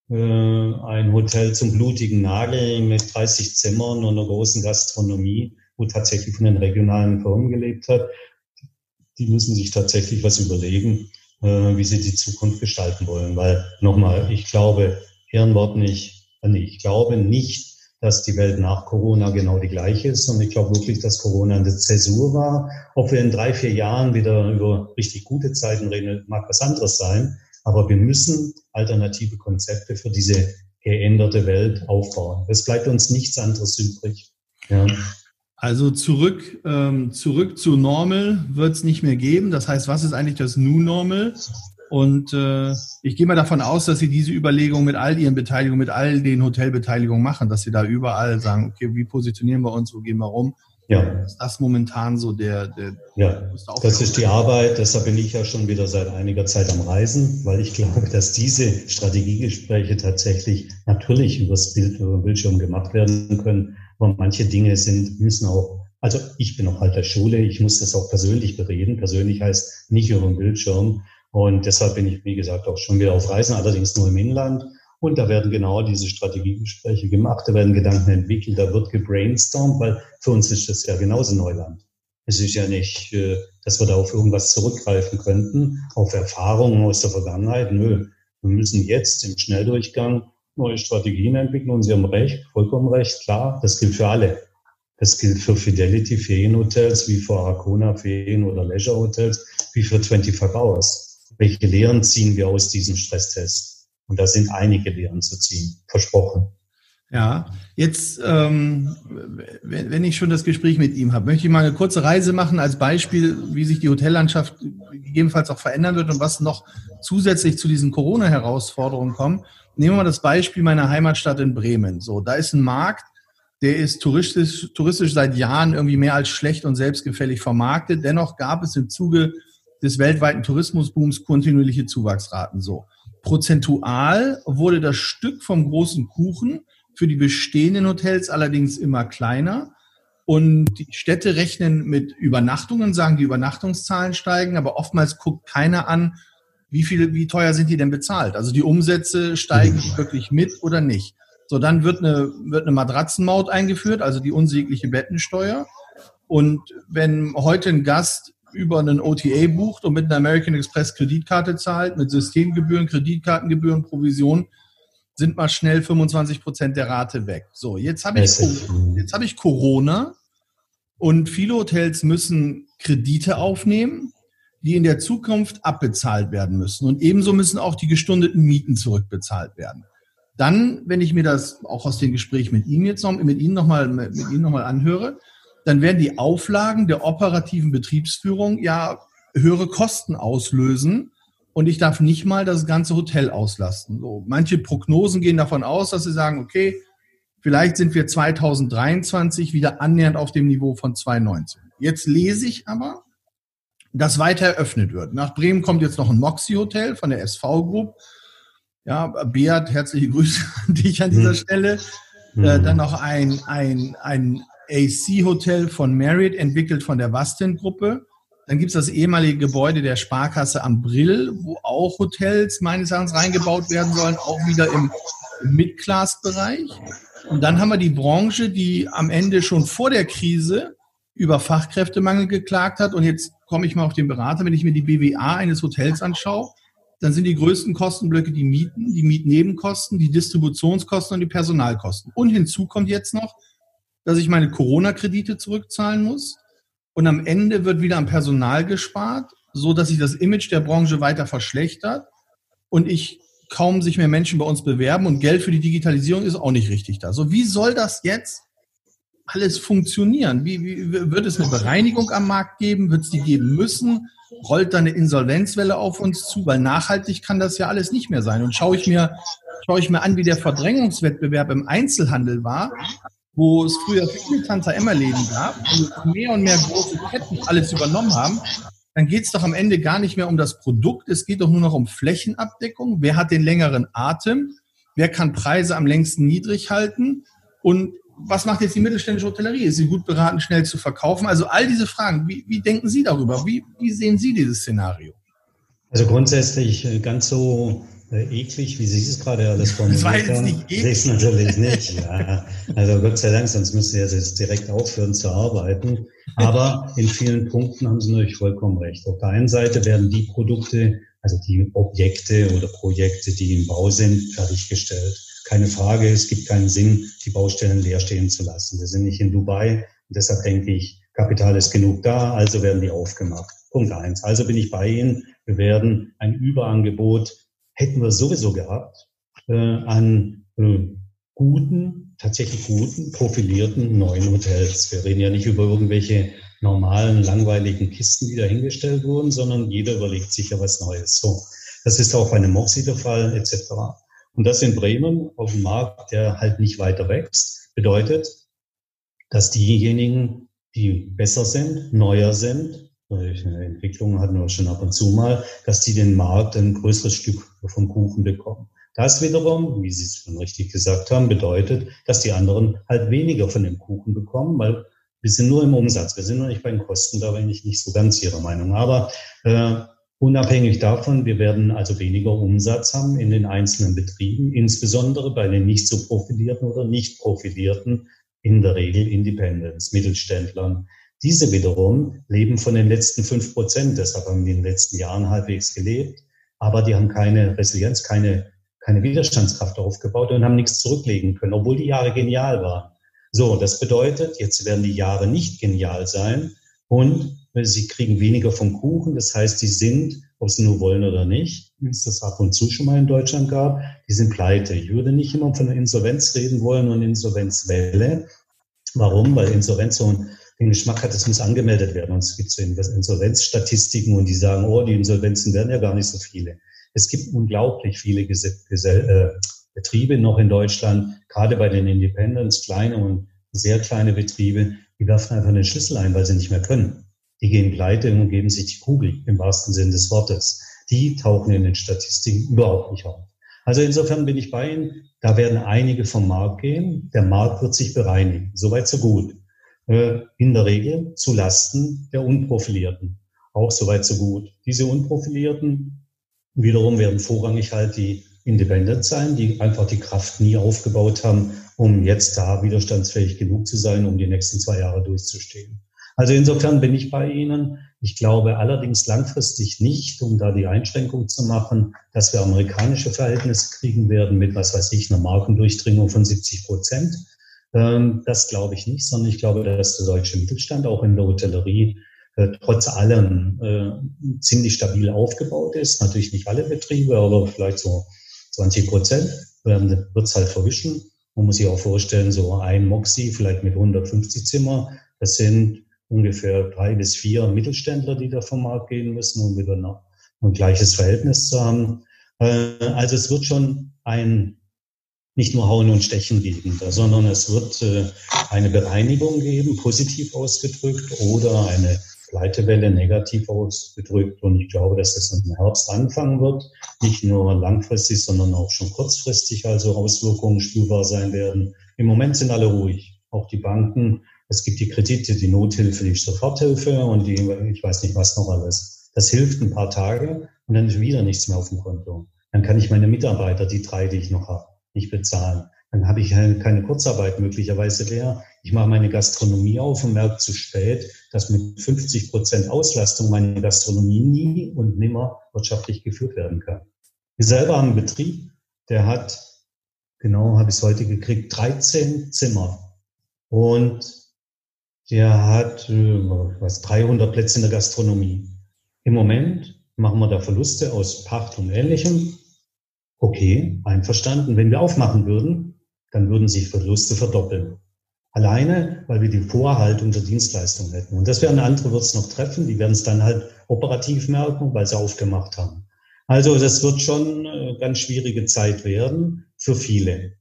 äh, ein Hotel zum blutigen Nagel mit 30 Zimmern und einer großen Gastronomie, wo tatsächlich von den regionalen Firmen gelebt hat die müssen sich tatsächlich was überlegen, äh, wie sie die Zukunft gestalten wollen. Weil nochmal, ich glaube, Ehrenwort nicht, äh, nee, ich glaube nicht, dass die Welt nach Corona genau die gleiche ist. Und ich glaube wirklich, dass Corona eine Zäsur war. Ob wir in drei, vier Jahren wieder über richtig gute Zeiten reden, mag was anderes sein. Aber wir müssen alternative Konzepte für diese geänderte Welt aufbauen. Es bleibt uns nichts anderes übrig. Ja.
Also zurück, ähm, zurück zu Normal wird es nicht mehr geben. Das heißt, was ist eigentlich das New Normal? Und äh, ich gehe mal davon aus, dass Sie diese Überlegung mit all Ihren Beteiligungen, mit all den Hotelbeteiligungen machen, dass Sie da überall sagen, okay, wie positionieren wir uns, wo gehen wir rum? Ja. Ist das momentan so der, der
Ja, das ist die Arbeit. Deshalb bin ich ja schon wieder seit einiger Zeit am Reisen, weil ich glaube, dass diese Strategiegespräche tatsächlich natürlich übers Bild, über Bildschirm gemacht werden können. Aber manche Dinge sind, müssen auch, also ich bin noch halt der Schule, ich muss das auch persönlich bereden. Persönlich heißt nicht über den Bildschirm. Und deshalb bin ich, wie gesagt, auch schon wieder auf Reisen, allerdings nur im Inland. Und da werden genau diese Strategiegespräche gemacht, da werden Gedanken entwickelt, da wird gebrainstormt, weil für uns ist das ja genauso Neuland. Es ist ja nicht, äh, dass wir da auf irgendwas zurückgreifen könnten, auf Erfahrungen aus der Vergangenheit. Nö, wir müssen jetzt im Schnelldurchgang neue Strategien entwickeln und Sie haben recht, vollkommen recht, klar, das gilt für alle. Das gilt für Fidelity Ferienhotels, wie für Arcona Ferien- oder Leisure Hotels, wie für 25 Hours. Welche Lehren ziehen wir aus diesem Stresstest? Und da sind einige Lehren zu ziehen, versprochen.
Ja, jetzt, ähm, wenn, wenn ich schon das Gespräch mit ihm habe, möchte ich mal eine kurze Reise machen als Beispiel, wie sich die Hotellandschaft gegebenenfalls auch verändern wird und was noch zusätzlich zu diesen Corona-Herausforderungen kommt. Nehmen wir mal das Beispiel meiner Heimatstadt in Bremen. So, da ist ein Markt, der ist touristisch, touristisch seit Jahren irgendwie mehr als schlecht und selbstgefällig vermarktet. Dennoch gab es im Zuge des weltweiten Tourismusbooms kontinuierliche Zuwachsraten. So prozentual wurde das Stück vom großen Kuchen für die bestehenden Hotels allerdings immer kleiner. Und die Städte rechnen mit Übernachtungen, sagen, die Übernachtungszahlen steigen, aber oftmals guckt keiner an, wie viel, wie teuer sind die denn bezahlt? Also die Umsätze steigen wirklich mit oder nicht? So, dann wird eine, wird eine Matratzenmaut eingeführt, also die unsägliche Bettensteuer. Und wenn heute ein Gast über einen OTA bucht und mit einer American Express Kreditkarte zahlt, mit Systemgebühren, Kreditkartengebühren, Provision, sind mal schnell 25 Prozent der Rate weg. So, jetzt habe ich, jetzt habe ich Corona und viele Hotels müssen Kredite aufnehmen, die in der Zukunft abbezahlt werden müssen. Und ebenso müssen auch die gestundeten Mieten zurückbezahlt werden. Dann, wenn ich mir das auch aus dem Gespräch mit Ihnen jetzt noch, mit Ihnen nochmal, mit Ihnen nochmal anhöre, dann werden die Auflagen der operativen Betriebsführung ja höhere Kosten auslösen, und ich darf nicht mal das ganze Hotel auslasten. So, manche Prognosen gehen davon aus, dass sie sagen, okay, vielleicht sind wir 2023 wieder annähernd auf dem Niveau von 2019. Jetzt lese ich aber, das weiter eröffnet wird. Nach Bremen kommt jetzt noch ein Moxie Hotel von der SV Group. Ja, Beat, herzliche Grüße an dich an dieser mhm. Stelle. Mhm. Äh, dann noch ein, ein, ein AC-Hotel von Marriott, entwickelt von der Wastin-Gruppe. Dann gibt es das ehemalige Gebäude der Sparkasse am Brill, wo auch Hotels meines Erachtens reingebaut werden sollen, auch wieder im, im Mid-Class-Bereich. Und dann haben wir die Branche, die am Ende schon vor der Krise über Fachkräftemangel geklagt hat. Und jetzt komme ich mal auf den Berater, wenn ich mir die BWA eines Hotels anschaue, dann sind die größten Kostenblöcke die Mieten, die Mietnebenkosten, die Distributionskosten und die Personalkosten. Und hinzu kommt jetzt noch, dass ich meine Corona-Kredite zurückzahlen muss. Und am Ende wird wieder am Personal gespart, so dass sich das Image der Branche weiter verschlechtert und ich kaum sich mehr Menschen bei uns bewerben und Geld für die Digitalisierung ist auch nicht richtig da. So, wie soll das jetzt alles funktionieren? Wie, wie wird es eine Bereinigung am Markt geben? Wird es die geben müssen? Rollt da eine Insolvenzwelle auf uns zu? Weil nachhaltig kann das ja alles nicht mehr sein. Und schaue ich mir, schaue ich mir an, wie der Verdrängungswettbewerb im Einzelhandel war, wo es früher viele Tante Emma Läden gab, und mehr und mehr große Ketten alles übernommen haben, dann geht es doch am Ende gar nicht mehr um das Produkt, es geht doch nur noch um Flächenabdeckung. Wer hat den längeren Atem? Wer kann Preise am längsten niedrig halten? Und was macht jetzt die mittelständische Hotellerie? Ist sie gut beraten, schnell zu verkaufen? Also all diese Fragen, wie, wie denken Sie darüber? Wie, wie sehen Sie dieses Szenario?
Also grundsätzlich äh, ganz so äh, eklig, wie Sie es gerade alles formuliert haben. Das war jetzt nicht eklig. Das natürlich nicht, ja. Also Gott sei Dank, sonst müsste er jetzt direkt aufhören zu arbeiten. Aber in vielen Punkten haben Sie natürlich vollkommen recht. Auf der einen Seite werden die Produkte, also die Objekte oder Projekte, die im Bau sind, fertiggestellt. Keine Frage, es gibt keinen Sinn, die Baustellen leer stehen zu lassen. Wir sind nicht in Dubai und deshalb denke ich, Kapital ist genug da, also werden die aufgemacht. Punkt eins. Also bin ich bei Ihnen. Wir werden ein Überangebot hätten wir sowieso gehabt äh, an äh, guten, tatsächlich guten, profilierten neuen Hotels. Wir reden ja nicht über irgendwelche normalen, langweiligen Kisten, die dahingestellt wurden, sondern jeder überlegt sich ja was Neues. So, das ist auch bei einem Moxie der Fall, etc. Und das in Bremen auf dem Markt, der halt nicht weiter wächst, bedeutet, dass diejenigen, die besser sind, neuer sind, solche Entwicklungen hatten wir schon ab und zu mal, dass die den Markt ein größeres Stück vom Kuchen bekommen. Das wiederum, wie Sie es schon richtig gesagt haben, bedeutet, dass die anderen halt weniger von dem Kuchen bekommen, weil wir sind nur im Umsatz, wir sind noch nicht bei den Kosten, da bin ich nicht so ganz Ihrer Meinung. Aber äh, unabhängig davon, wir werden also weniger Umsatz haben in den einzelnen Betrieben, insbesondere bei den nicht so profilierten oder nicht profilierten, in der Regel Independents, Mittelständlern, diese wiederum leben von den letzten fünf Prozent, deshalb haben die in den letzten Jahren halbwegs gelebt, aber die haben keine Resilienz, keine, keine Widerstandskraft aufgebaut und haben nichts zurücklegen können, obwohl die Jahre genial waren. So, das bedeutet, jetzt werden die Jahre nicht genial sein und sie kriegen weniger vom Kuchen. Das heißt, die sind, ob sie nur wollen oder nicht, wie es das ab und zu schon mal in Deutschland gab, die sind pleite. Ich würde nicht immer von einer Insolvenz reden wollen und Insolvenzwelle. Warum? Weil Insolvenz so den Geschmack hat, es muss angemeldet werden. Und es gibt so Insolvenzstatistiken und die sagen, oh, die Insolvenzen werden ja gar nicht so viele. Es gibt unglaublich viele Ges Gesell äh, Betriebe noch in Deutschland, gerade bei den Independents, kleine und sehr kleine Betriebe, die werfen einfach den Schlüssel ein, weil sie nicht mehr können. Die gehen pleite und geben sich die Kugel im wahrsten Sinne des Wortes. Die tauchen in den Statistiken überhaupt nicht auf. Also insofern bin ich bei Ihnen. Da werden einige vom Markt gehen. Der Markt wird sich bereinigen. Soweit so gut. Äh, in der Regel zu Lasten der Unprofilierten. Auch soweit so gut. Diese Unprofilierten wiederum werden vorrangig halt die Independent sein, die einfach die Kraft nie aufgebaut haben, um jetzt da widerstandsfähig genug zu sein, um die nächsten zwei Jahre durchzustehen. Also insofern bin ich bei Ihnen. Ich glaube allerdings langfristig nicht, um da die Einschränkung zu machen, dass wir amerikanische Verhältnisse kriegen werden mit, was weiß ich, einer Markendurchdringung von 70 Prozent. Ähm, das glaube ich nicht, sondern ich glaube, dass der deutsche Mittelstand auch in der Hotellerie äh, trotz allem äh, ziemlich stabil aufgebaut ist. Natürlich nicht alle Betriebe, aber vielleicht so 20 Prozent wird es halt verwischen. Man muss sich auch vorstellen, so ein Moxie vielleicht mit 150 Zimmer, das sind ungefähr drei bis vier Mittelständler, die da vom Markt gehen müssen, um wieder ein gleiches Verhältnis zu haben. Äh, also es wird schon ein nicht nur Hauen und Stechen geben, sondern es wird äh, eine Bereinigung geben, positiv ausgedrückt, oder eine Pleitewelle negativ ausgedrückt. Und ich glaube, dass es im Herbst anfangen wird, nicht nur langfristig, sondern auch schon kurzfristig, also Auswirkungen spürbar sein werden. Im Moment sind alle ruhig, auch die Banken. Es gibt die Kredite, die Nothilfe, die Soforthilfe und die, ich weiß nicht was noch alles. Das hilft ein paar Tage und dann ist wieder nichts mehr auf dem Konto. Dann kann ich meine Mitarbeiter, die drei, die ich noch habe, nicht bezahlen. Dann habe ich keine Kurzarbeit möglicherweise mehr. Ich mache meine Gastronomie auf und merke zu spät, dass mit 50 Prozent Auslastung meine Gastronomie nie und nimmer wirtschaftlich geführt werden kann. Wir selber haben einen Betrieb, der hat, genau habe ich es heute gekriegt, 13 Zimmer. Und der hat äh, was 300 Plätze in der Gastronomie. Im Moment machen wir da Verluste aus Pacht und Ähnlichem. Okay, einverstanden. Wenn wir aufmachen würden, dann würden sich Verluste verdoppeln. Alleine, weil wir die Vorhaltung der Dienstleistung hätten. Und das werden andere wird es noch treffen, die werden es dann halt operativ merken, weil sie aufgemacht haben. Also das wird schon eine ganz schwierige Zeit werden für viele.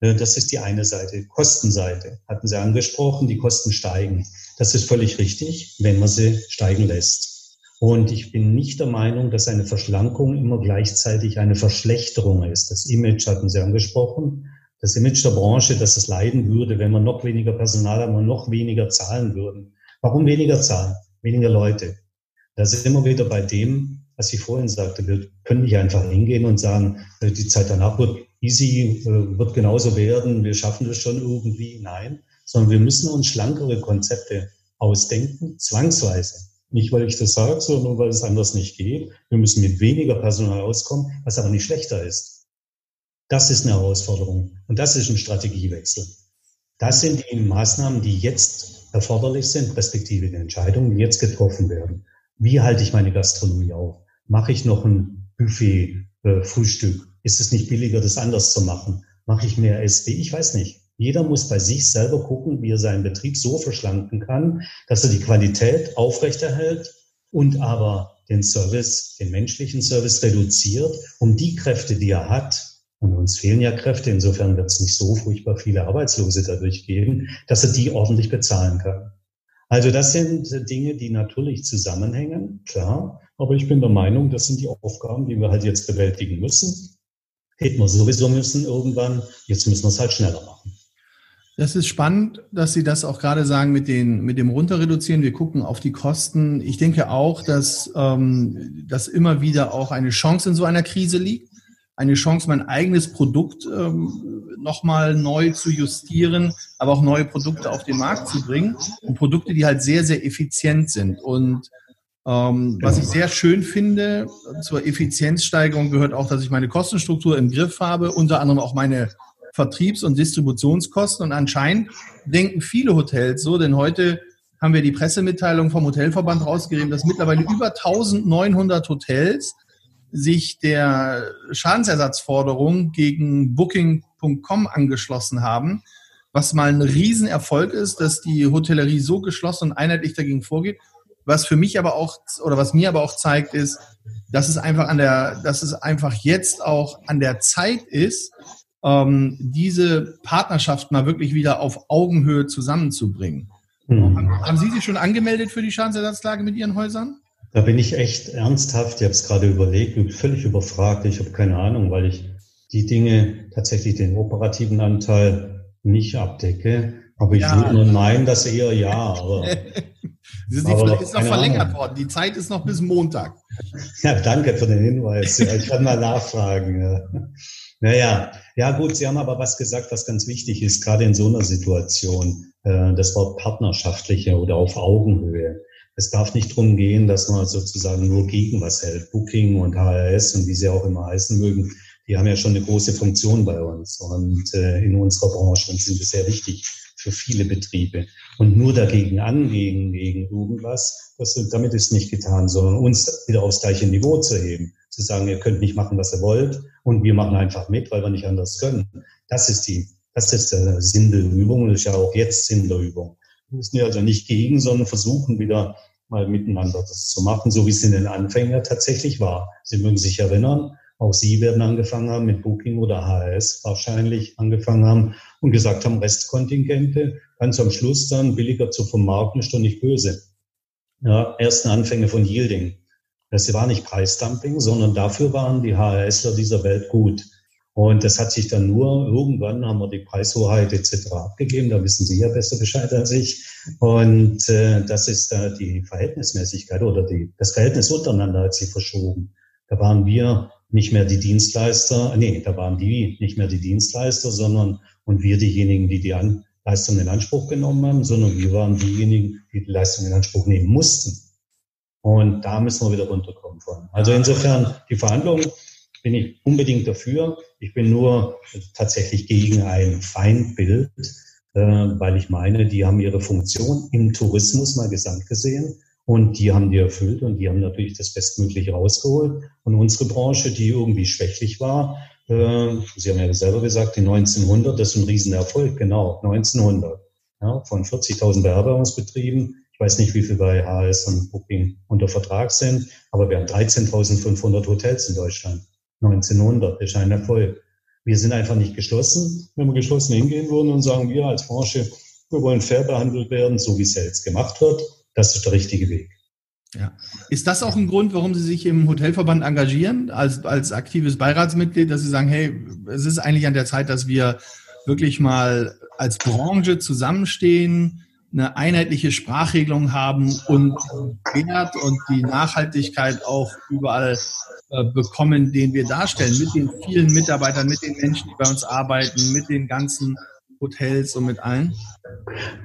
Äh, das ist die eine Seite. Kostenseite hatten Sie angesprochen, die Kosten steigen. Das ist völlig richtig, wenn man sie steigen lässt. Und ich bin nicht der Meinung, dass eine Verschlankung immer gleichzeitig eine Verschlechterung ist. Das Image hatten Sie angesprochen das Image der Branche, dass es leiden würde, wenn man noch weniger Personal haben und noch weniger zahlen würden. Warum weniger zahlen? Weniger Leute. Da sind wir wieder bei dem, was ich vorhin sagte. Wir können nicht einfach hingehen und sagen, äh, die Zeit danach wird easy, äh, wird genauso werden, wir schaffen das schon irgendwie. Nein, sondern wir müssen uns schlankere Konzepte ausdenken, zwangsweise. Nicht, weil ich das sage, sondern weil es anders nicht geht. Wir müssen mit weniger Personal auskommen, was aber nicht schlechter ist. Das ist eine Herausforderung und das ist ein Strategiewechsel. Das sind die Maßnahmen, die jetzt erforderlich sind, respektive die Entscheidungen, die jetzt getroffen werden. Wie halte ich meine Gastronomie auf? Mache ich noch ein Buffet, äh, Frühstück? Ist es nicht billiger, das anders zu machen? Mache ich mehr SD? Ich weiß nicht. Jeder muss bei sich selber gucken, wie er seinen Betrieb so verschlanken kann, dass er die Qualität aufrechterhält und aber den Service, den menschlichen Service reduziert, um die Kräfte, die er hat, und uns fehlen ja Kräfte, insofern wird es nicht so furchtbar viele Arbeitslose dadurch geben, dass er die ordentlich bezahlen kann. Also das sind Dinge, die natürlich zusammenhängen, klar. Aber ich bin der Meinung, das sind die Aufgaben, die wir halt jetzt bewältigen müssen. Hätten wir sowieso müssen irgendwann. Jetzt müssen wir es halt schneller machen.
Das ist spannend, dass Sie das auch gerade sagen mit, den, mit dem Runterreduzieren. Wir gucken auf die Kosten. Ich denke auch, dass, ähm, dass immer wieder auch eine Chance in so einer Krise liegt eine Chance, mein eigenes Produkt ähm, nochmal neu zu justieren, aber auch neue Produkte auf den Markt zu bringen und Produkte, die halt sehr, sehr effizient sind. Und ähm, was ich sehr schön finde, zur Effizienzsteigerung gehört auch, dass ich meine Kostenstruktur im Griff habe, unter anderem auch meine Vertriebs- und Distributionskosten. Und anscheinend denken viele Hotels so, denn heute haben wir die Pressemitteilung vom Hotelverband rausgegeben, dass mittlerweile über 1900 Hotels sich der Schadensersatzforderung gegen Booking.com angeschlossen haben, was mal ein Riesenerfolg ist, dass die Hotellerie so geschlossen und einheitlich dagegen vorgeht. Was für mich aber auch, oder was mir aber auch zeigt, ist, dass es einfach an der, dass es einfach jetzt auch an der Zeit ist, ähm, diese Partnerschaft mal wirklich wieder auf Augenhöhe zusammenzubringen. Mhm. Haben, haben Sie sich schon angemeldet für die Schadensersatzlage mit Ihren Häusern?
Da bin ich echt ernsthaft, ich habe es gerade überlegt, völlig überfragt. Ich habe keine Ahnung, weil ich die Dinge tatsächlich den operativen Anteil nicht abdecke. Aber ich ja. würde nur meinen, dass eher ja. Aber,
Sie aber ist noch verlängert Ahnung. worden. Die Zeit ist noch bis Montag.
Ja, danke für den Hinweis. Ja, ich kann mal nachfragen. Ja. Naja, ja gut, Sie haben aber was gesagt, was ganz wichtig ist, gerade in so einer Situation. Äh, das Wort partnerschaftliche oder auf Augenhöhe. Es darf nicht darum gehen, dass man sozusagen nur gegen was hält. Booking und HRS und wie sie auch immer heißen mögen, die haben ja schon eine große Funktion bei uns und äh, in unserer Branche und sind sehr wichtig für viele Betriebe. Und nur dagegen angehen, gegen irgendwas, das, damit ist nicht getan, sondern uns wieder aufs gleiche Niveau zu heben. Zu sagen, ihr könnt nicht machen, was ihr wollt und wir machen einfach mit, weil wir nicht anders können. Das ist die, das ist der Sinn der Übung und das ist ja auch jetzt Sinn der Übung. Wir müssen ja also nicht gegen, sondern versuchen wieder mal miteinander das zu machen, so wie es in den Anfängen tatsächlich war. Sie mögen sich erinnern, auch Sie werden angefangen haben mit Booking oder HRS wahrscheinlich angefangen haben und gesagt haben, Restkontingente, ganz am Schluss dann billiger zu vermarkten, ist doch nicht böse. ja, ersten Anfänge von Yielding. Das war nicht Preisdumping, sondern dafür waren die HRSler dieser Welt gut. Und das hat sich dann nur, irgendwann haben wir die Preishoheit etc. abgegeben, da wissen Sie ja besser Bescheid als ich. Und äh, das ist da die Verhältnismäßigkeit oder die, das Verhältnis untereinander hat sich verschoben. Da waren wir nicht mehr die Dienstleister, nee, da waren die nicht mehr die Dienstleister, sondern und wir diejenigen, die die Leistung in Anspruch genommen haben, sondern wir waren diejenigen, die die Leistung in Anspruch nehmen mussten. Und da müssen wir wieder runterkommen von. Also insofern, die Verhandlungen bin ich unbedingt dafür. Ich bin nur tatsächlich gegen ein Feindbild, äh, weil ich meine, die haben ihre Funktion im Tourismus mal gesamt gesehen und die haben die erfüllt und die haben natürlich das Bestmögliche rausgeholt. Und unsere Branche, die irgendwie schwächlich war, Sie haben ja selber gesagt, die 1900, das ist ein Riesenerfolg, genau, 1900. Ja, von 40.000 Beherbergungsbetrieben. Ich weiß nicht, wie viel bei HS und Booking unter Vertrag sind, aber wir haben 13.500 Hotels in Deutschland. 1900 ist ein Erfolg. Wir sind einfach nicht geschlossen. Wenn wir geschlossen hingehen würden und sagen, wir als Branche, wir wollen fair behandelt werden, so wie es ja jetzt gemacht wird, das ist der richtige Weg.
Ja. Ist das auch ein Grund, warum Sie sich im Hotelverband engagieren, als, als aktives Beiratsmitglied, dass Sie sagen, hey, es ist eigentlich an der Zeit, dass wir wirklich mal als Branche zusammenstehen, eine einheitliche Sprachregelung haben und Wert und die Nachhaltigkeit auch überall äh, bekommen, den wir darstellen, mit den vielen Mitarbeitern, mit den Menschen, die bei uns arbeiten, mit den ganzen Hotels und mit allen?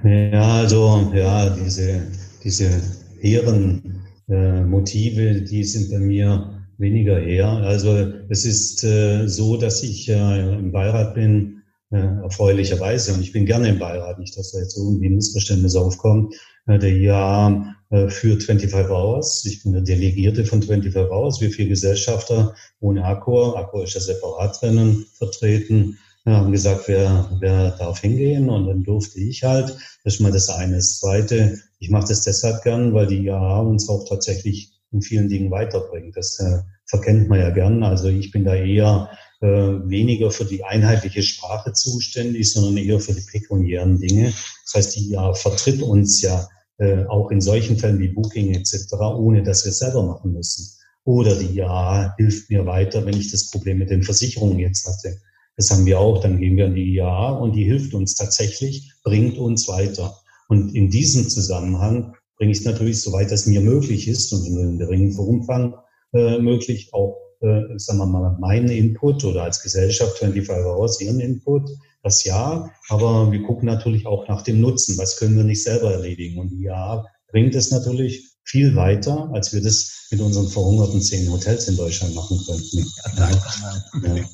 Ja, also ja, diese, diese hehren äh, Motive, die sind bei mir weniger her. Also es ist äh, so, dass ich äh, im Beirat bin, äh, erfreulicherweise, und ich bin gerne im Beirat, nicht, dass da jetzt irgendwie ein Missverständnis aufkommt, äh, der IAA äh, für 25 Hours. Ich bin der Delegierte von 25 Hours. Wir vier Gesellschafter ohne Accor, Accor ist ja separat drinnen vertreten, wir haben gesagt, wer, wer darf hingehen und dann durfte ich halt. Das ist mal das eine. Das zweite, ich mache das deshalb gern, weil die IAA uns auch tatsächlich in vielen Dingen weiterbringt. Das äh, verkennt man ja gern. Also ich bin da eher äh, weniger für die einheitliche Sprache zuständig, sondern eher für die pekuniären Dinge. Das heißt, die IAA vertritt uns ja äh, auch in solchen Fällen wie Booking etc., ohne dass wir es selber machen müssen. Oder die IAA hilft mir weiter, wenn ich das Problem mit den Versicherungen jetzt hatte. Das haben wir auch. Dann gehen wir an die IAA und die hilft uns tatsächlich, bringt uns weiter. Und in diesem Zusammenhang bringe ich natürlich, soweit es mir möglich ist und in einem geringen Umfang äh, möglich, auch, äh, sagen wir mal, meinen Input oder als Gesellschaft 25 Hours ihren Input, das ja. Aber wir gucken natürlich auch nach dem Nutzen. Was können wir nicht selber erledigen? Und die IAA bringt es natürlich viel weiter, als wir das mit unseren verhungerten zehn Hotels in Deutschland machen könnten. Ja,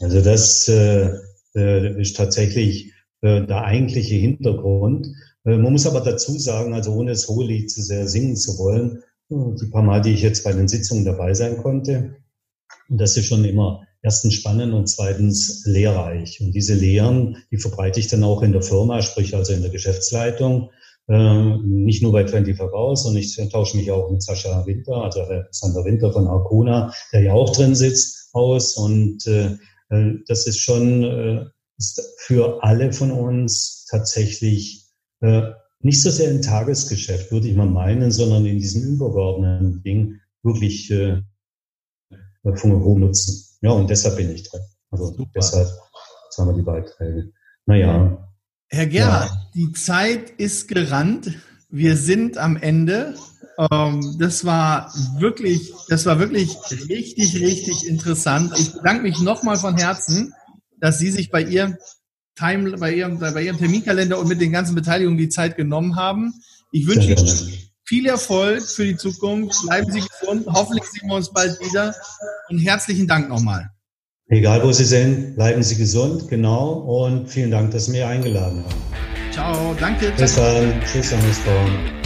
also das äh, äh, ist tatsächlich äh, der eigentliche Hintergrund. Äh, man muss aber dazu sagen, also ohne das Hohelied zu sehr singen zu wollen, äh, die paar Mal, die ich jetzt bei den Sitzungen dabei sein konnte, das ist schon immer erstens spannend und zweitens lehrreich. Und diese Lehren, die verbreite ich dann auch in der Firma, sprich also in der Geschäftsleitung. Äh, nicht nur bei 25 Hours, sondern ich tausche mich auch mit Sascha Winter, also Alexander Winter von Arcona, der ja auch drin sitzt, aus. Und äh, äh, das ist schon äh, ist für alle von uns tatsächlich äh, nicht so sehr im Tagesgeschäft, würde ich mal meinen, sondern in diesem übergeordneten Ding wirklich äh, von hohem Nutzen. Ja, und deshalb bin ich drin. Also Super. deshalb sagen wir die Beiträge. Naja,
Herr Gerhard, ja. die Zeit ist gerannt. Wir sind am Ende. Ähm, das war wirklich, das war wirklich richtig, richtig interessant. Ich bedanke mich nochmal von Herzen, dass Sie sich bei Ihrem Time, bei Ihrem, bei Ihrem Terminkalender und mit den ganzen Beteiligungen die Zeit genommen haben. Ich wünsche Ihnen viel Erfolg für die Zukunft. Bleiben Sie gesund. Hoffentlich sehen wir uns bald wieder. Und herzlichen Dank nochmal.
Egal wo Sie sind, bleiben Sie gesund, genau. Und vielen Dank, dass Sie mich eingeladen haben.
Ciao, danke.
Bis dann. Tschüss, Herr Nussbaum.